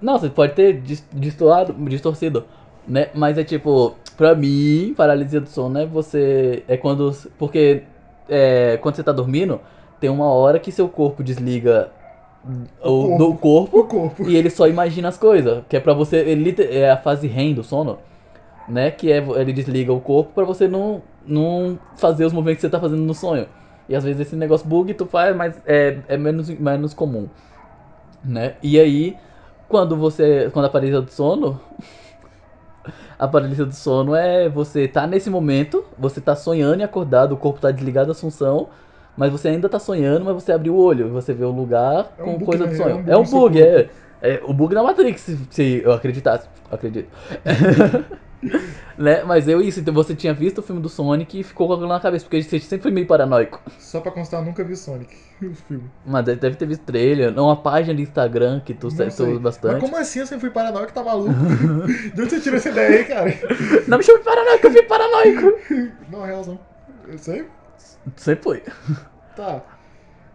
Não, você pode ter dis- destoado, distorcido, né? Mas é tipo, pra mim, paralisia do sono é você. É quando. Porque é, quando você tá dormindo, tem uma hora que seu corpo desliga o, O do O corpo corpo. e ele só imagina as coisas. Que é pra você. Ele é a fase REM do sono, né? Que é ele desliga o corpo pra você não, não fazer os movimentos que você tá fazendo no sonho. E às vezes esse negócio bug tu faz, mas é, é menos, menos comum. Né? E aí, quando você. Quando a paralisia do sono. A paralisia do sono é você tá nesse momento, você tá sonhando e acordado, o corpo tá desligado da função, mas você ainda tá sonhando, mas você abriu o olho, você vê o lugar É um com coisa né? do É sonho. um bug É um bug, corpo. é, é o bug da Matrix, se, se eu acreditasse. Acredito. né? Mas eu isso, então você tinha visto o filme do Sonic e ficou com aquilo na cabeça, porque você sempre foi meio paranoico. Só pra constar, eu nunca vi Sonic, o filme. Mas deve- deve ter visto trailer, não uma página do Instagram que tu, usa Mas bastante. como assim eu sempre fui paranoico, tá maluco? De onde você tirou essa ideia aí, cara? Não me chame de paranoico, eu fui paranoico. Não, real não. Eu sei. Sempre foi. Tá.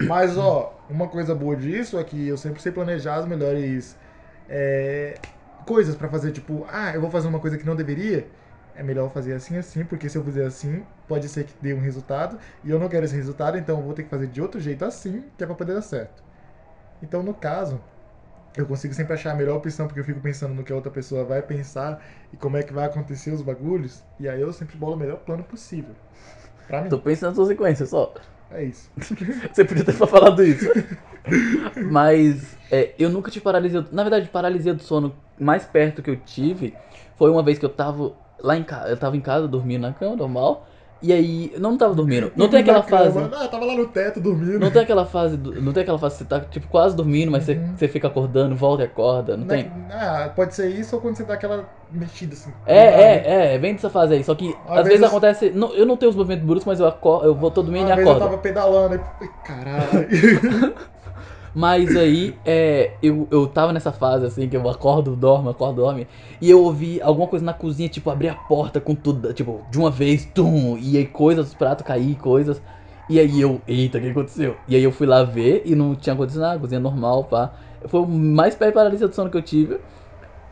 Mas, ó, uma coisa boa disso é que eu sempre sei planejar as melhores é, coisas pra fazer. Tipo, ah, eu vou fazer uma coisa que não deveria. É melhor fazer assim, assim, porque se eu fizer assim, pode ser que dê um resultado. E eu não quero esse resultado, então eu vou ter que fazer de outro jeito assim, que é pra poder dar certo. Então, no caso, eu consigo sempre achar a melhor opção, porque eu fico pensando no que a outra pessoa vai pensar e como é que vai acontecer os bagulhos. E aí eu sempre bolo o melhor plano possível. Pra mim. Tô pensando na sua sequência só. É isso. Você podia ter falado isso. Mas é, eu nunca tive paralisia. Na verdade, paralisia do sono mais perto que eu tive foi uma vez que eu tava lá em casa. Eu tava em casa dormindo na cama, normal. E aí, eu não tava dormindo. Não tem aquela fase. Ah, tava lá no teto dormindo. Não tem aquela fase. Não tem aquela fase que você tá tipo quase dormindo, mas você, Uhum. você fica acordando, volta e acorda. Não tem? Ah, pode ser isso ou quando você dá aquela mexida assim. É, é, é, vem dessa fase aí. Só que Às às, vezes vezes- acontece. não- eu não tenho os movimentos bruscos, mas eu acordo, eu vou todo dormindo e vez eu acordo. tava pedalando e. Caralho. Mas aí, é, eu, eu tava nessa fase assim, que eu acordo, dormo, acordo, dorme. E eu ouvi alguma coisa na cozinha, tipo, abrir a porta com tudo, tipo, de uma vez, tum, e aí coisas, os pratos cair, coisas. E aí eu, eita, o que aconteceu? E aí eu fui lá ver e não tinha acontecido nada, cozinha normal, pá. Foi o mais perto de paralisia do sono que eu tive,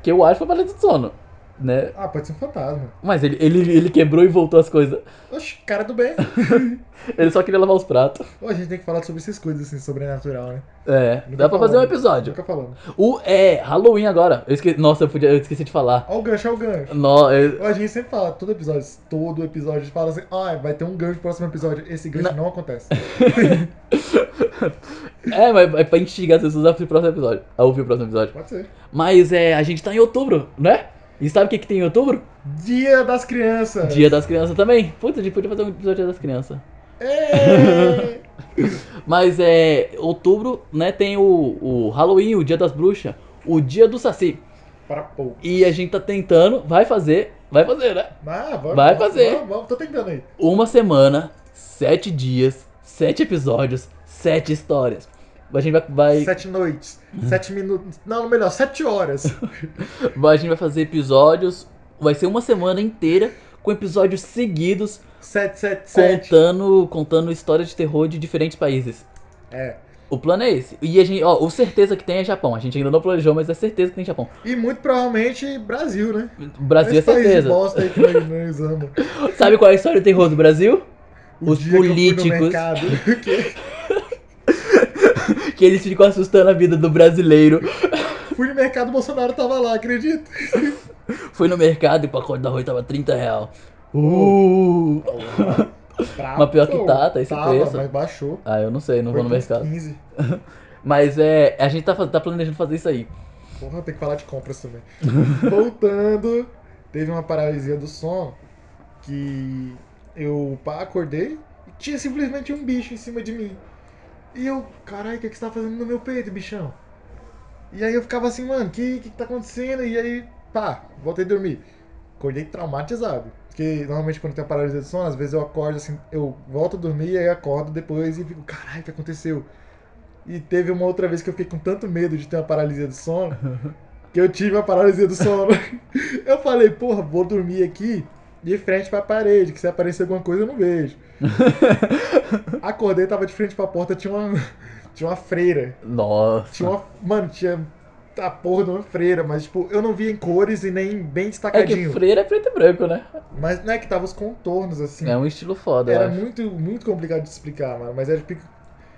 que eu acho que foi paralisia do sono, né? ah, pode ser um fantasma. Mas ele, ele, ele quebrou e voltou as coisas. Oxe, cara do bem. Ele só queria lavar os pratos. Ô, a gente tem que falar sobre essas coisas assim, sobrenatural, né? É, Nunca dá pra fazer um episódio. Nunca falando. O, é, Halloween agora. Eu esque... Nossa, eu, podia, eu esqueci de falar. Ó, o gancho, ó, o gancho. No, eu- Ó, A gente sempre fala, todo episódio, todo episódio, a gente fala assim, ah, vai ter um gancho no próximo episódio. Esse gancho não, acontece. É, mas é pra instigar as pessoas a ouvir o próximo episódio. A ouvir o próximo episódio. Pode ser. Mas é, a gente tá em outubro, né? E sabe o que, que tem em outubro? Dia das crianças. Dia das crianças também. Puta, a gente podia fazer um episódio Dia das crianças. Mas é. Outubro, né, tem o, o Halloween, o Dia das Bruxas, o Dia do Saci. Para pouco. E a gente tá tentando, vai fazer, vai fazer, né? Ah, vamos, Vai fazer. Vamos, vamos, tô tentando aí. Uma semana, sete dias, sete episódios, sete histórias. A gente vai, vai, Sete noites, sete minutos. Não, melhor, sete horas. a gente vai fazer episódios. Vai ser uma semana inteira com episódios seguidos Sete, sete, sete. contando, contando histórias de terror de diferentes países. É. O plano é esse. E a gente, ó, o certeza que tem é Japão. A gente ainda não planejou, mas é certeza que tem Japão. E muito provavelmente Brasil, né? Brasil é Esse de certeza. bosta aí que nós. Sabe qual é a história do terror do Brasil? O Os políticos. que eles ficam assustando a vida do brasileiro. fui no mercado, o Bolsonaro tava lá, acredita? Foi no mercado e o pacote da arroz tava 30 real. Uh. Brabo. Mas pior que tá, tá esse tava, preço. mas baixou. Ah, eu não sei, não Foi vou no mercado. 15. Mas é, a gente tá, tá planejando fazer isso aí. Porra, tem que falar de compras também. Voltando, teve uma paralisia do sono que eu acordei e tinha simplesmente um bicho em cima de mim. E eu, caralho, o que, que você tá fazendo no meu peito, bichão? E aí eu ficava assim, mano, o que, que que tá acontecendo? E aí, pá, voltei a dormir. Acordei traumatizado. Porque normalmente quando tem paralisia do sono, às vezes eu acordo assim, eu volto a dormir e aí acordo depois e fico, caralho, o que aconteceu? E teve uma outra vez que eu fiquei com tanto medo de ter uma paralisia do sono que eu tive a paralisia do sono. Eu falei, porra, vou dormir aqui de frente pra parede, que se aparecer alguma coisa eu não vejo. Acordei, tava de frente pra porta, tinha uma, tinha uma freira. Nossa. Tinha uma. Mano, tinha a porra de uma freira, mas tipo, eu não via em cores e nem bem É que destacadinho. freira é preto e branco, né? Mas não é que tava os contornos assim. É um estilo foda, Era muito, muito complicado de explicar, mano. Mas é tipo.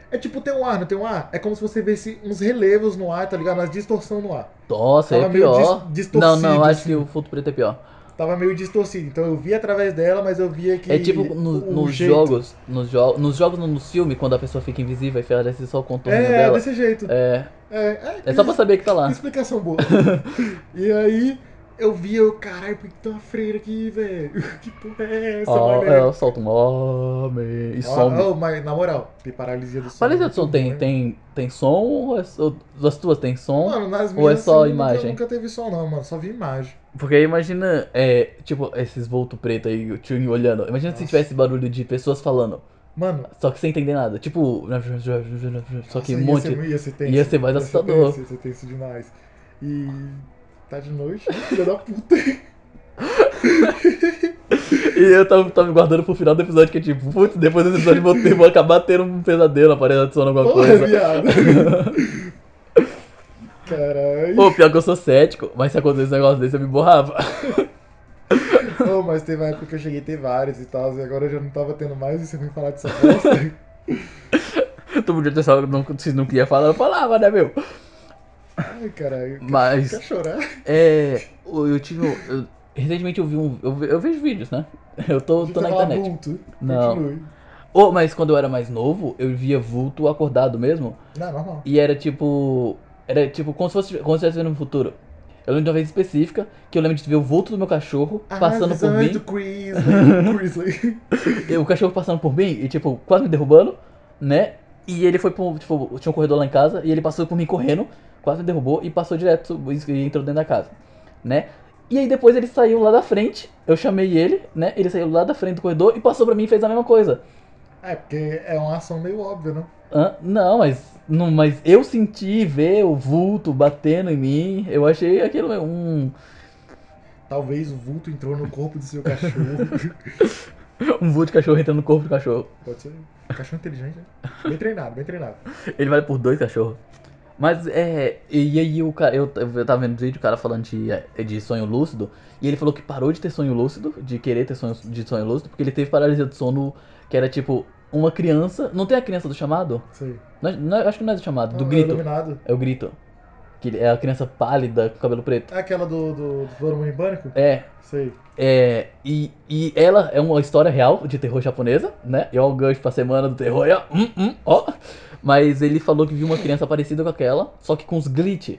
É tipo ter um ar, não tem um ar? É como se você visse uns relevos no ar, tá ligado? Umas distorção no ar. Nossa, é Tava meio pior. dis- distorcido, não, não, acho assim. que o fundo preto é pior. Tava meio distorcido. Então eu via através dela, mas eu via que. É tipo no- nos jeito- jogos, nos, jo nos jogos, no, nos filmes, quando a pessoa fica invisível e aparece só o contorno É, dela. desse jeito. É, É, é, é só pra saber que tá Que lá. explicação boa. e aí eu via, eu, caralho, por que tem uma freira aqui, velho? Que porra é essa, Ó, mané? ela solta um homem e Ó, some. ó, mas na moral, tem paralisia do som. Parece que som muito tem, hein? tem, tem som ou é tuas tem som? Mano, nas ou minhas é só assim, imagem? Nunca, nunca teve som, não, mano. Só vi imagem. Porque imagina, é, tipo, esses vultos preto aí, o tio olhando. Imagina se Nossa. tivesse barulho de pessoas falando, Mano, só que sem entender nada. Tipo, só que nossa, um monte. Ia ser, ia ser tenso. ia ser mais assustador. tenso, Ia ser tenso demais. E. Tá de noite, né, filha da puta. E eu tava, tava me guardando pro final do episódio, que é tipo, putz, depois desse episódio eu vou, ter, vou acabar tendo um pesadelo, aparecendo adicionando alguma Porra, coisa. viado. Caralho. Pô, pior que eu sou cético, mas se acontecesse um negócio desse eu me borrava. Ô, mas teve uma época que eu cheguei a ter vários e tal, e agora eu já não tava tendo mais, e você vem falar dessa bosta. Tu podia ter só, não, se não queria falar, eu falava, né, meu? Ai, caralho. Mas- Quer chorar? É. Eu, tive. eu- recentemente eu vi um. Eu, eu vejo vídeos, né? Eu tô, tô na internet. Vulto. Não. Continue. Oh, mas quando eu era mais novo, eu via vulto acordado mesmo. Não, normal. E era tipo. Era tipo como se fosse como se estivesse vendo no futuro. Eu lembro de uma vez específica que eu lembro de ver o vulto do meu cachorro passando por mim. do Grizzly. Grizzly. O cachorro passando por mim e, tipo, quase me derrubando, né? E ele foi pro. Tipo, tinha um corredor lá em casa e ele passou por mim correndo, quase me derrubou e passou direto e entrou dentro da casa, né? E aí depois ele saiu lá da frente, eu chamei ele, né? Ele saiu lá da frente do corredor e passou pra mim e fez a mesma coisa. É, porque é uma ação meio óbvia, não? Hã? não, mas. Não, mas eu senti ver o vulto batendo em mim. Eu achei aquilo um. Talvez o vulto entrou no corpo do seu cachorro. Um vulto de cachorro entrando no corpo do cachorro. Pode ser. Cachorro inteligente, né? Bem treinado, bem treinado. Ele vale por dois cachorros. Mas é. E aí o cara. Eu, eu tava vendo vídeo, o cara falando de, de sonho lúcido. E ele falou que parou de ter sonho lúcido, de querer ter sonho, de sonho lúcido, porque ele teve paralisia do sono, que era tipo, uma criança. Não tem a criança do chamado? Sei. Não é- não é- acho que não é do chamado, do Não, grito. É. É o grito. Que é a criança pálida com cabelo preto. É aquela do, do, do em Pânico? É. Sei. É, e, e ela é uma história real de terror japonesa, né? E ó o gancho pra semana do terror, aí, ó, hum, hum, ó. Mas ele falou que viu uma criança parecida com aquela, só que com uns glitch,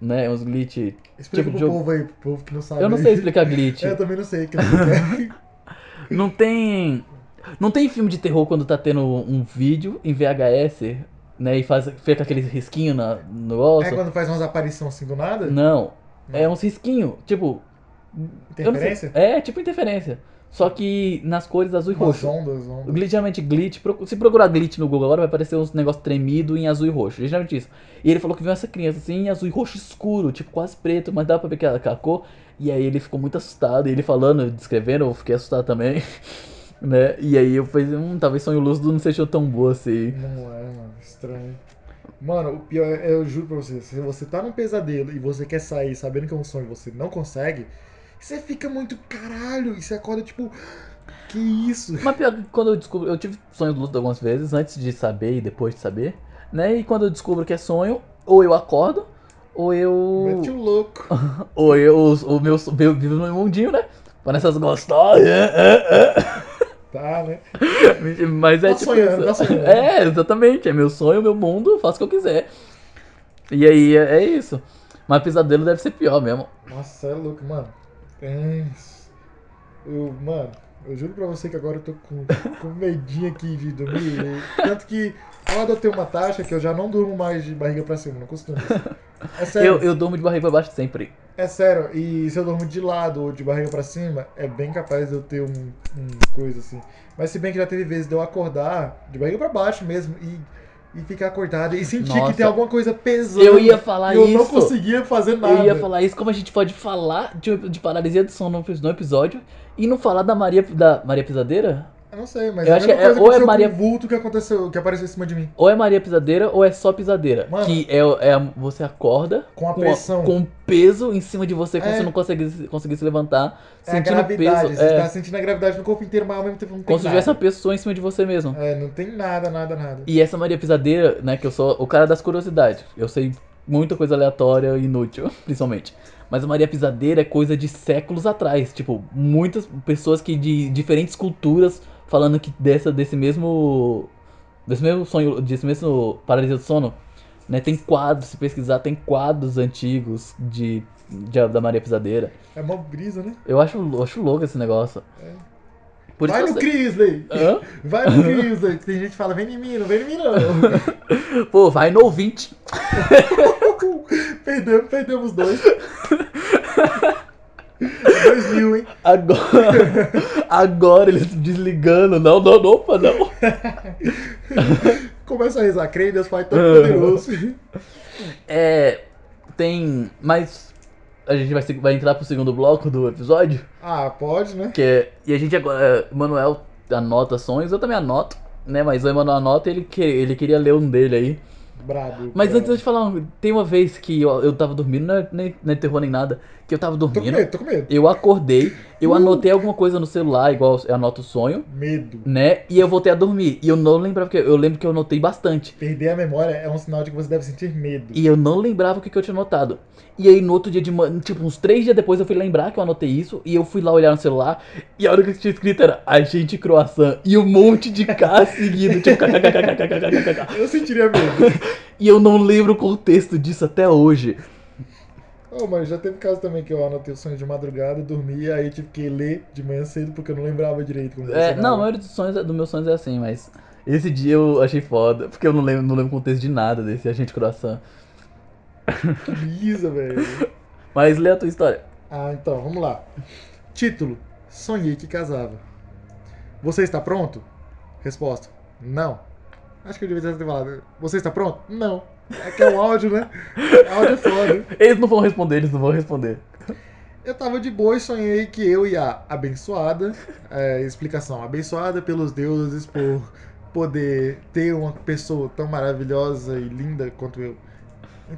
né? Uns glitch. Explica Tipo, pro povo aí, pro povo que não sabe. Eu não sei explicar glitch. É, eu também não sei. Que. Não tem. Não tem filme de terror quando tá tendo um vídeo em VHS, né? E faz, fica aquele risquinho na, no é osso. quando faz umas aparições assim do nada? Não. É uns risquinhos, tipo. sei. Interferência? É, tipo interferência. Só que nas cores azul e Umas roxo. ondas, ondas. Glitch, geralmente glitch, se procurar glitch no Google agora vai aparecer uns negócios tremido em azul e roxo, geralmente isso. E ele falou que viu essa criança assim em azul e roxo escuro, tipo quase preto, mas dá pra ver que ela cor. E aí ele ficou muito assustado, e ele falando, descrevendo, eu fiquei assustado também. né? E aí eu falei, hum, talvez sonho lúcido não seja tão boa assim. Não é, mano. Estranho. Mano, o pior é, eu juro pra você, se você tá num pesadelo e você quer sair sabendo que é um sonho e você não consegue, você fica muito caralho e você acorda tipo, que isso? Mas pior que quando eu descubro, eu tive sonhos lúcidos algumas vezes, antes de saber e depois de saber, né? E quando eu descubro que é sonho, ou eu acordo, ou eu. Mete o louco. Ou eu, o meu, eu vivo no meu mundinho, né? Parece essas gostosas. Né? Mas é Tá tipo sonhando, tá sonhando. É, exatamente. É meu sonho, meu mundo, faço o que eu quiser. E aí é, é isso. Mas pesadelo deve ser pior mesmo. Nossa, é louco, mano. É... Eu, mano, eu juro pra você que agora eu tô com, com medinho aqui de dormir. Tanto que quando eu tenho uma taxa que eu já não durmo mais de barriga pra cima, não costumo. É sério, Eu, eu durmo de barriga pra baixo sempre. é sério. E se eu durmo de lado ou de barriga pra cima, é bem capaz de eu ter um, um coisa assim. Mas se bem que já teve vezes de eu acordar de barriga pra baixo mesmo e, e ficar acordado e sentir Nossa. que tem alguma coisa pesando. Eu ia falar e eu não isso. conseguia fazer nada. Eu ia falar isso, como a gente pode falar de, de paralisia do sono no, no episódio e não falar da Maria, da Maria Pisadeira? Eu não sei, mas Eu é a acho que é- ou é Maria- com vulto que aconteceu, que apareceu em cima de mim. Ou é Maria Pisadeira ou é só pisadeira. Mano. que é, é a- você acorda Com a pressão. com peso em cima de você, como É. você não conseguisse, conseguisse se levantar, É a sentindo peso. Você É, tá sentindo a gravidade no corpo inteiro, mas ao mesmo tempo não tem como se tivesse uma pessoa em cima de você mesmo. É, não tem nada, nada, nada. E essa Maria Pisadeira, né, que eu sou o cara das curiosidades. Eu sei muita coisa aleatória e inútil, principalmente. Mas a Maria Pisadeira é coisa de séculos atrás. Tipo, muitas pessoas que de diferentes culturas falando que dessa, desse mesmo. Desse mesmo sonho, desse mesmo paralisia do sono, né? Tem quadros, se pesquisar, tem quadros antigos de, de- da Maria Pisadeira. É mó brisa, né? Eu acho, eu acho louco esse negócio. É. Por Vai isso no sei- Crisley! Hã? Vai no Crisley! Tem gente que fala, vem em mim, não vem em mim não. Pô, vai no ouvinte. perdemos, perdemos dois. dois mil, hein? Agora, agora eles desligando. Não, não, não, opa, não. Começa a rezar, creio Deus Pai tão poderoso. É. Tem. Mas. A gente vai, vai entrar pro segundo bloco do episódio. Ah, pode, né? Que é, e a gente agora. O Manuel anota sonhos, eu também anoto. Né, mas o Emanuel anota e ele, que, ele queria ler um dele aí. Brabo. Mas brabo. antes de falar, tem uma vez que eu, eu tava dormindo, não é, nem, não é terror nem nada, que eu tava Tô com dormindo, medo, tô com medo. eu acordei, eu Uh. anotei alguma coisa no celular, igual eu anoto o sonho, Medo. né? E eu voltei a dormir. E eu não lembrava, porque eu lembro que eu anotei bastante. Perder a memória é um sinal de que você deve sentir medo. E eu não lembrava o que, que eu tinha anotado. E aí no outro dia de manhã, tipo, uns três dias depois eu fui lembrar que eu anotei isso. E eu fui lá olhar no celular. E a hora que tinha escrito era agente croissant. E um monte de K seguido, tipo, kkkkkkkkkk. Eu sentiria medo. E eu não lembro o contexto disso até hoje. Oh, mas já teve caso também que eu anotei o sonho de madrugada, dormi, e aí tive que ler de manhã cedo porque eu não lembrava direito como É, não, a maioria dos sonhos, dos meus sonhos é assim, mas esse dia eu achei foda, porque eu não lembro, não lembro o contexto de nada desse agente croissant. Que brisa, velho. Mas lê a tua história. Ah, então, vamos lá. Título: Sonhei que casava. Você está pronto? Resposta: Não. Acho que eu devia ter falado. Você está pronto? Não. É que é um áudio, né? áudio é foda. Eles não vão responder, eles não vão responder. Eu tava de boa e sonhei que eu e a abençoada, é, explicação, abençoada pelos deuses por poder ter uma pessoa tão maravilhosa e linda quanto eu.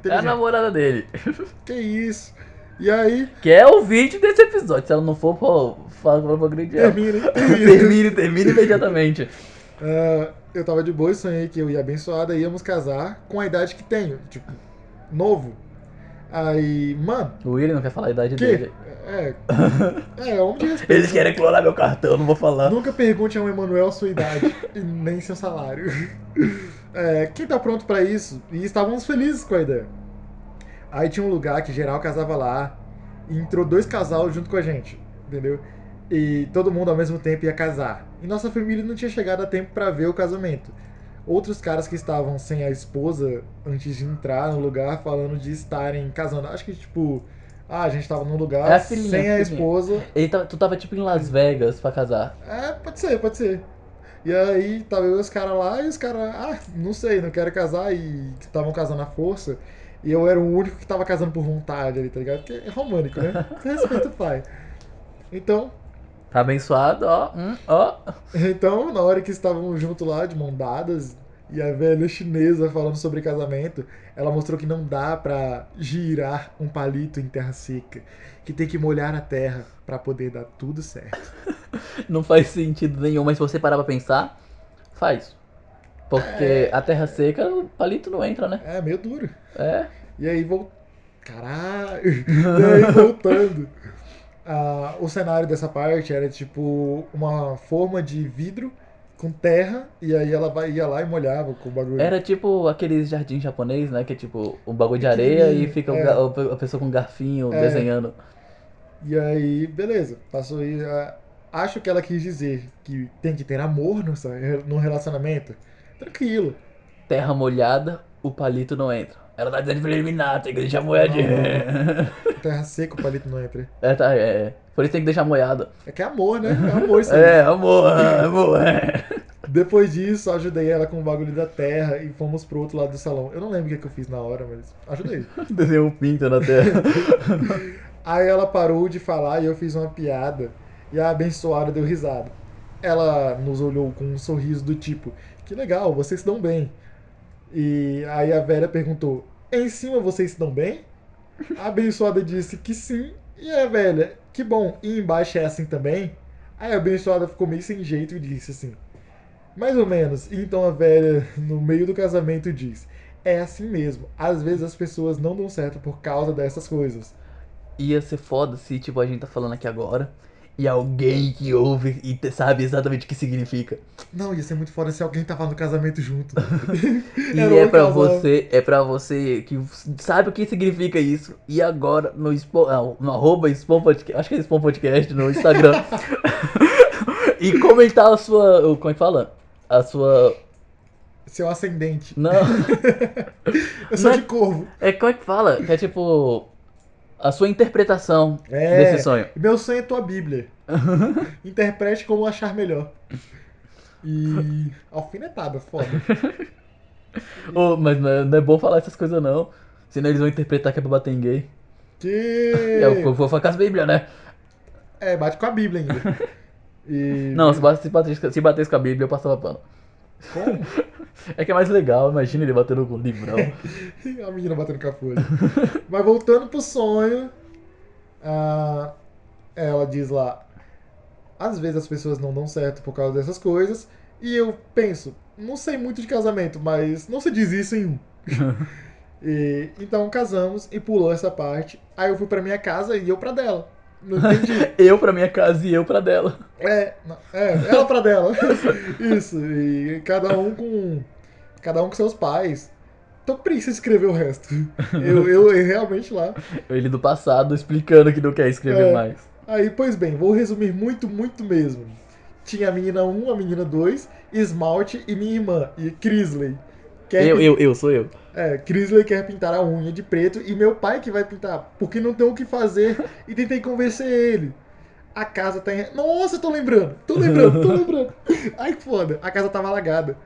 É a namorada dele. Que isso? E aí, Que é o vídeo desse episódio. Se ela não for, pô, fala pra ela. termina, termina. Termine, termine imediatamente. Ah, eu tava de boa e sonhei que eu e a abençoada íamos casar com a idade que tenho, tipo, novo. Aí, mano, O William não quer falar a idade que? dele. É, é, homem de respeito. Eles querem clonar meu cartão, não vou falar. Nunca pergunte ao Emanuel sua idade e nem seu salário. É, quem tá pronto pra isso? E estávamos felizes com a ideia. Aí tinha um lugar que geral casava lá e entrou dois casais junto com a gente, entendeu? E todo mundo ao mesmo tempo ia casar. E nossa família não tinha chegado a tempo pra ver o casamento. Outros caras que estavam sem a esposa antes de entrar no lugar falando de estarem casando. Acho que tipo, ah, a gente tava num lugar É a filhinha, sem a filhinha. esposa Ele tava- tu tava tipo em Las Vegas pra casar. é, pode ser, pode ser. E aí tava eu e os caras lá e os caras, ah, não sei, não quero casar e estavam casando à força. E eu era o único que tava casando por vontade ali, tá ligado? Porque é romântico, né? Respeita o pai. Então, Tá abençoado, ó. Hum, ó. então, na hora que estavam junto lá, de mão dadas, e a velha chinesa falando sobre casamento, ela mostrou que não dá pra girar um palito em terra seca, que tem que molhar a terra pra poder dar tudo certo. Não faz sentido nenhum, mas se você parar pra pensar, faz. Porque a terra seca, o palito não entra, né? É, meio duro. É. E aí vou. Caralho! E aí voltando. Ah, o cenário dessa parte era tipo uma forma de vidro com terra, e aí ela vai, ia lá e molhava com o bagulho. Era tipo aqueles jardins japonês, né? Que é tipo um bagulho de areia e fica É. ga- o- a pessoa com um garfinho É. desenhando. E aí, beleza, passou aí. acho que ela quis dizer que tem que ter amor no, no relacionamento. Tranquilo. Terra molhada, o palito não entra. Ela tá dizendo pra eliminar, tem que deixar moedinha. Terra seca, o palito não entra. É, tá, é. Por isso tem que deixar moiado. É que é amor, né? É amor isso aí. É, amor, amor, é. Depois disso, ajudei ela com o bagulho da terra e fomos pro outro lado do salão. Eu não lembro o que, que eu fiz na hora, mas ajudei. Desenhou um pinto na terra. Aí ela parou de falar e eu fiz uma piada. E a abençoada deu risada. Ela nos olhou com um sorriso do tipo: Que legal, vocês se dão bem. E aí a velha perguntou: Em cima vocês dão bem? A abençoada disse que sim. E a velha: Que bom, e embaixo é assim também? Aí a abençoada ficou meio sem jeito e disse assim: Mais ou menos. E então a velha, no meio do casamento, diz: é assim mesmo. Às vezes as pessoas não dão certo por causa dessas coisas. Ia ser foda se, tipo, a gente tá falando aqui agora e alguém que ouve e sabe exatamente o que significa. Não, ia ser muito foda se alguém tava no casamento junto. E é pra casal. você, é pra você que sabe o que significa isso. E agora no Spawn, ah, no arroba Spawn Podcast, acho que é Spawn Podcast no Instagram. e comentar a sua, como é que fala? A sua, Seu ascendente. não, Eu sou Não é- de corvo. é como é que fala? É tipo a sua interpretação É. desse sonho. Meu sonho é tua Bíblia. Interprete como achar melhor. E. Alfinetada, foda. Ô, mas não é, não é bom falar essas coisas não. Senão eles vão interpretar que é pra bater em gay. Que. É, eu vou falar com as bíblias, né? É, bate com a Bíblia ainda. E. Não, se batesse, se batesse com a bíblia eu passava pano. Como? É que é mais legal, imagina ele batendo com o livrão. A menina batendo com a folha. Mas voltando pro sonho, ah, ela diz lá: às vezes as pessoas não dão certo por causa dessas coisas, e eu penso, não sei muito de casamento, mas não se diz isso em um. E, então casamos e pulou essa parte. Aí eu fui pra minha casa e eu pra dela. Não entendi. Eu pra minha casa e eu pra dela. É, é, ela pra dela. Isso, e cada um com. Cada um com seus pais. Tô com preguiça de escrever o resto. Eu, eu, eu realmente lá. Ele do passado explicando que não quer escrever É. mais. Aí, pois bem, vou resumir muito, muito mesmo. Tinha a menina 1, a menina 2, Esmalte e minha irmã, e Crisley. Quer Eu, pin- eu, eu, sou eu. É, Crisley quer pintar a unha de preto e meu pai que vai pintar, porque não tem o que fazer e tentei convencer ele. A casa tá em. Nossa, tô lembrando, tô lembrando, tô lembrando. Ai, que foda, a casa tava alagada.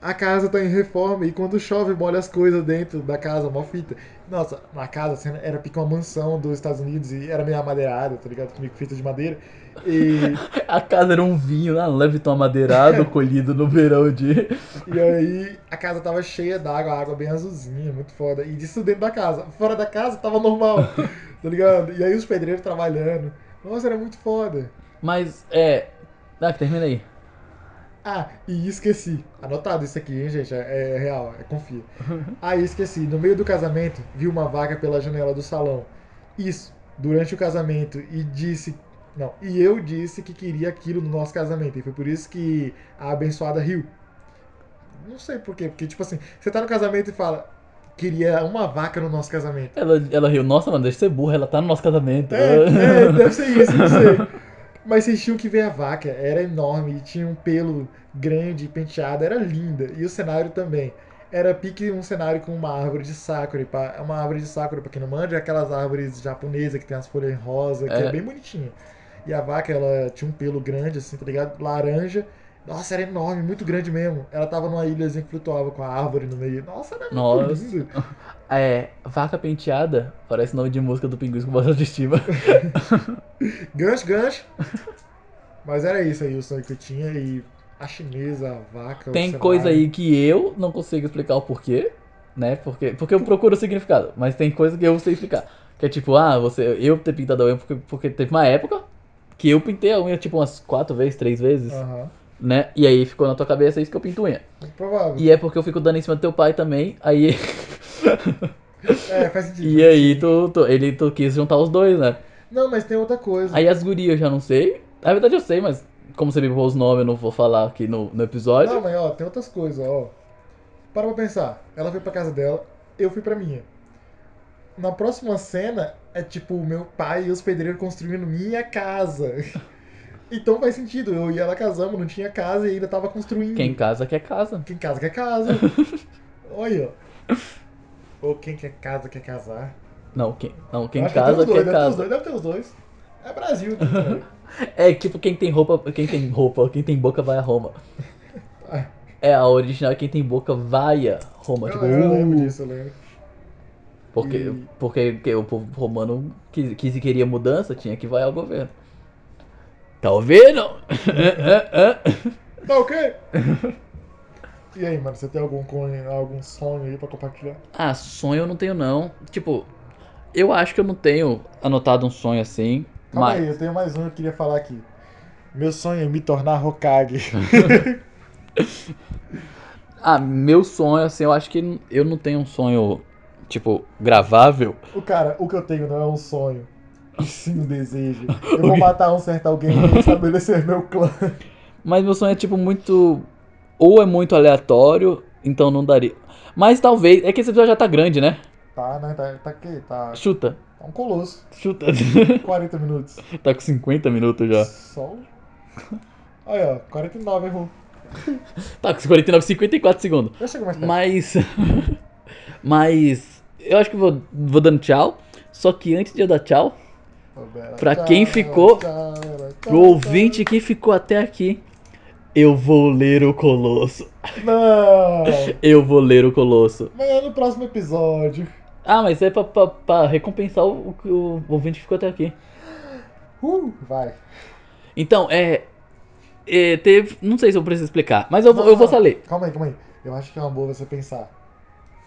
A casa tá em reforma e quando chove molha as coisas dentro da casa, mó fita. Nossa, a casa assim, era pique uma mansão dos Estados Unidos e era meio amadeirada, tá ligado? Comigo feita de madeira. E, A casa era um vinho lá, Leviton amadeirado, colhido no verão de. e aí a casa tava cheia d'água, água bem azulzinha, muito foda. E disso dentro da casa. Fora da casa tava normal, tá ligado? E aí os pedreiros trabalhando. Nossa, era muito foda. Mas, é. Ah, termina aí. Ah, e esqueci. Anotado isso aqui, hein, gente? É, é real, é, confia. Ah, e esqueci. No meio do casamento, vi uma vaca pela janela do salão. Isso, durante o casamento. E disse. Não, e eu disse que queria aquilo no nosso casamento. E foi por isso que a abençoada riu. Não sei por quê, porque, tipo assim, você tá no casamento e fala. Queria uma vaca no nosso casamento. Ela, ela riu, nossa, mano, deixa de ser burra, ela tá no nosso casamento. É, é, deve ser isso, não sei. Mas vocês tinham que ver a vaca, era enorme, tinha um pelo grande, penteado, era linda. E o cenário também. Era pique um cenário com uma árvore de sakura. Uma árvore de sakura, pra quem não manja, é aquelas árvores japonesas que tem as folhas rosa, que é, É. bem bonitinha. E a vaca, ela tinha um pelo grande, assim, tá ligado? Laranja. Nossa, era enorme, muito grande mesmo. Ela tava numa ilhazinha que flutuava com a árvore no meio. Nossa, era muito Nossa. lindo. É, vaca penteada, parece nome de música do Pinguins com bastante estima. Gancho, gancho. Mas era isso aí o sonho que eu tinha. E a chinesa, a vaca. Tem coisa aí que eu não consigo explicar o porquê, né? Porque, porque eu procuro o significado, mas tem coisa que eu sei explicar. Que é tipo, ah, você, eu ter pintado a unha porque, porque teve uma época que eu pintei a unha tipo umas quatro vezes, três vezes, Aham. né? E aí ficou na tua cabeça isso que eu pinto unha. Provável. E é porque eu fico dando em cima do teu pai também, aí. É, faz sentido. e aí tu, tu- ele tu quis juntar os dois, né? Não, mas tem outra coisa. Aí as gurias eu já não sei. Na verdade eu sei, mas como você me pôs os nomes, eu não vou falar aqui no, no episódio. Não, mas ó, tem outras coisas, ó. Para pra pensar. Ela foi pra casa dela, eu fui pra minha. Na próxima cena, é tipo o meu pai e os pedreiros construindo minha casa. Então faz sentido. Eu e ela casamos, não tinha casa e ainda tava construindo. Quem casa quer casa. Quem casa quer casa. Olha, ó. Ou quem quer casa quer casar. Não, quem, não, quem Acho que casa dois, quer deve ter os casa. dois, deve ter os dois. É Brasil. aqui também. É tipo quem tem roupa, quem tem roupa, quem tem boca vai a Roma. Ah. É a original, quem tem boca vai a Roma. eu, tipo, eu lembro uh, disso, eu lembro. Porque, E- porque, porque o povo romano que, que se queria mudança tinha que vai ao governo. Tá ouvindo? Tá ok? E aí, mano, você tem algum, algum sonho aí pra compartilhar? ah, sonho eu não tenho não. Tipo, eu acho que eu não tenho anotado um sonho assim. Calma mas aí, eu tenho mais um que eu queria falar aqui. Meu sonho é me tornar Hokage. Ah, meu sonho, assim, eu acho que eu não tenho um sonho, tipo, gravável. O cara, o que eu tenho não é um sonho, e sim um desejo. Eu vou matar um certo alguém e estabelecer meu clã. Mas meu sonho é, tipo, muito. Ou é muito aleatório, então não daria. Mas talvez. É que esse episódio já tá grande, né? Tá, né? Tá, tá aqui, tá. Chuta. Tá um colosso. Chuta. 40 minutos. tá com 50 minutos já. Só. Aí, ó, 49 errou. Tá com 49, 54 segundos. Eu chego mais perto. Mas. Mas. Eu acho que vou, vou dando tchau. Só que antes de eu dar tchau, pra quem ficou- pro ouvinte que ficou até aqui, eu vou ler o Colosso. Não! Eu vou ler o Colosso. Mas é no próximo episódio. Ah, mas é pra, pra, pra recompensar o, o, o ouvinte que ficou até aqui. Uh, vai. Então, é. é, teve. Não sei se eu preciso explicar, mas eu, vou- eu vou só ler. Calma aí, calma aí. Eu acho que é uma boa você pensar.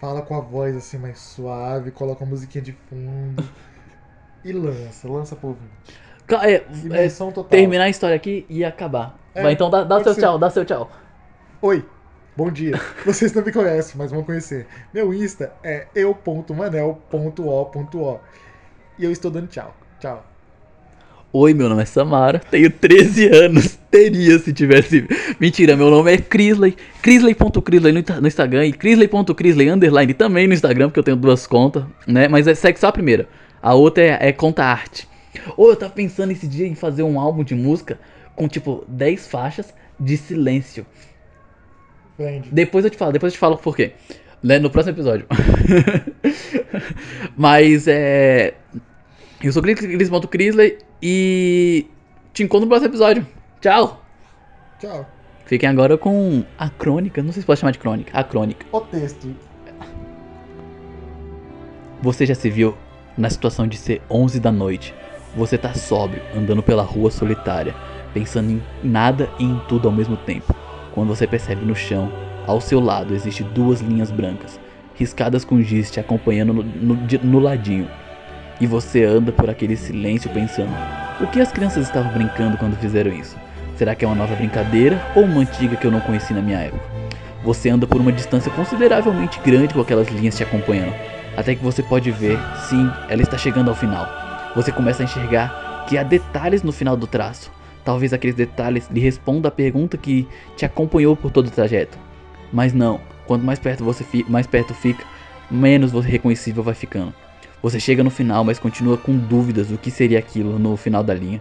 Fala com a voz assim mais suave, coloca uma musiquinha de fundo. e lança, lança pro ouvinte. É, é, total. terminar a história aqui e acabar. É, Vai, então dá, dá seu ser. tchau, dá seu tchau. Oi, bom dia. Vocês não me conhecem, mas vão conhecer. Meu Insta é eu.manel.o.o. E eu estou dando tchau. Tchau. Oi, meu nome é Samara, tenho 13 anos. Teria se tivesse. Mentira, meu nome é Crisley. Crisley.crisley no, Insta- no Instagram e Crisley.crisley underline também no Instagram, porque eu tenho duas contas, né? Mas é, segue só a primeira. A outra é, é conta arte. Ou eu tava pensando esse dia em fazer um álbum de música com tipo 10 faixas de silêncio. Vende. Depois eu te falo, depois eu te falo por quê. Né, no próximo episódio. Mas é. Eu sou Cris- Cris.crisley e te encontro no próximo episódio. Tchau! Tchau. Fiquem agora com a crônica. Não sei se pode chamar de crônica. A crônica. O texto. Você já se viu na situação de ser 11 da noite. Você tá sóbrio, andando pela rua solitária, pensando em nada e em tudo ao mesmo tempo. Quando você percebe no chão, ao seu lado, existem duas linhas brancas, riscadas com giz te acompanhando no, no, no ladinho. E você anda por aquele silêncio pensando: o que as crianças estavam brincando quando fizeram isso? Será que é uma nova brincadeira ou uma antiga que eu não conheci na minha época? Você anda por uma distância consideravelmente grande com aquelas linhas te acompanhando, até que você pode ver, sim, ela está chegando ao final. Você começa a enxergar que há detalhes no final do traço. Talvez aqueles detalhes lhe respondam a pergunta que te acompanhou por todo o trajeto. Mas não, quanto mais perto você mais perto fica, menos você reconhecível vai ficando. Você chega no final, mas continua com dúvidas do que seria aquilo no final da linha.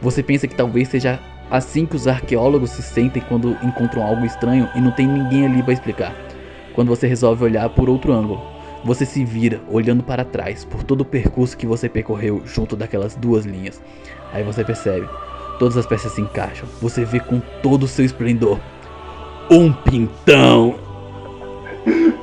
Você pensa que talvez seja assim que os arqueólogos se sentem quando encontram algo estranho e não tem ninguém ali para explicar. Quando você resolve olhar por outro ângulo, você se vira olhando para trás por todo o percurso que você percorreu junto daquelas duas linhas. Aí você percebe, todas as peças se encaixam. Você vê com todo o seu esplendor um pintão.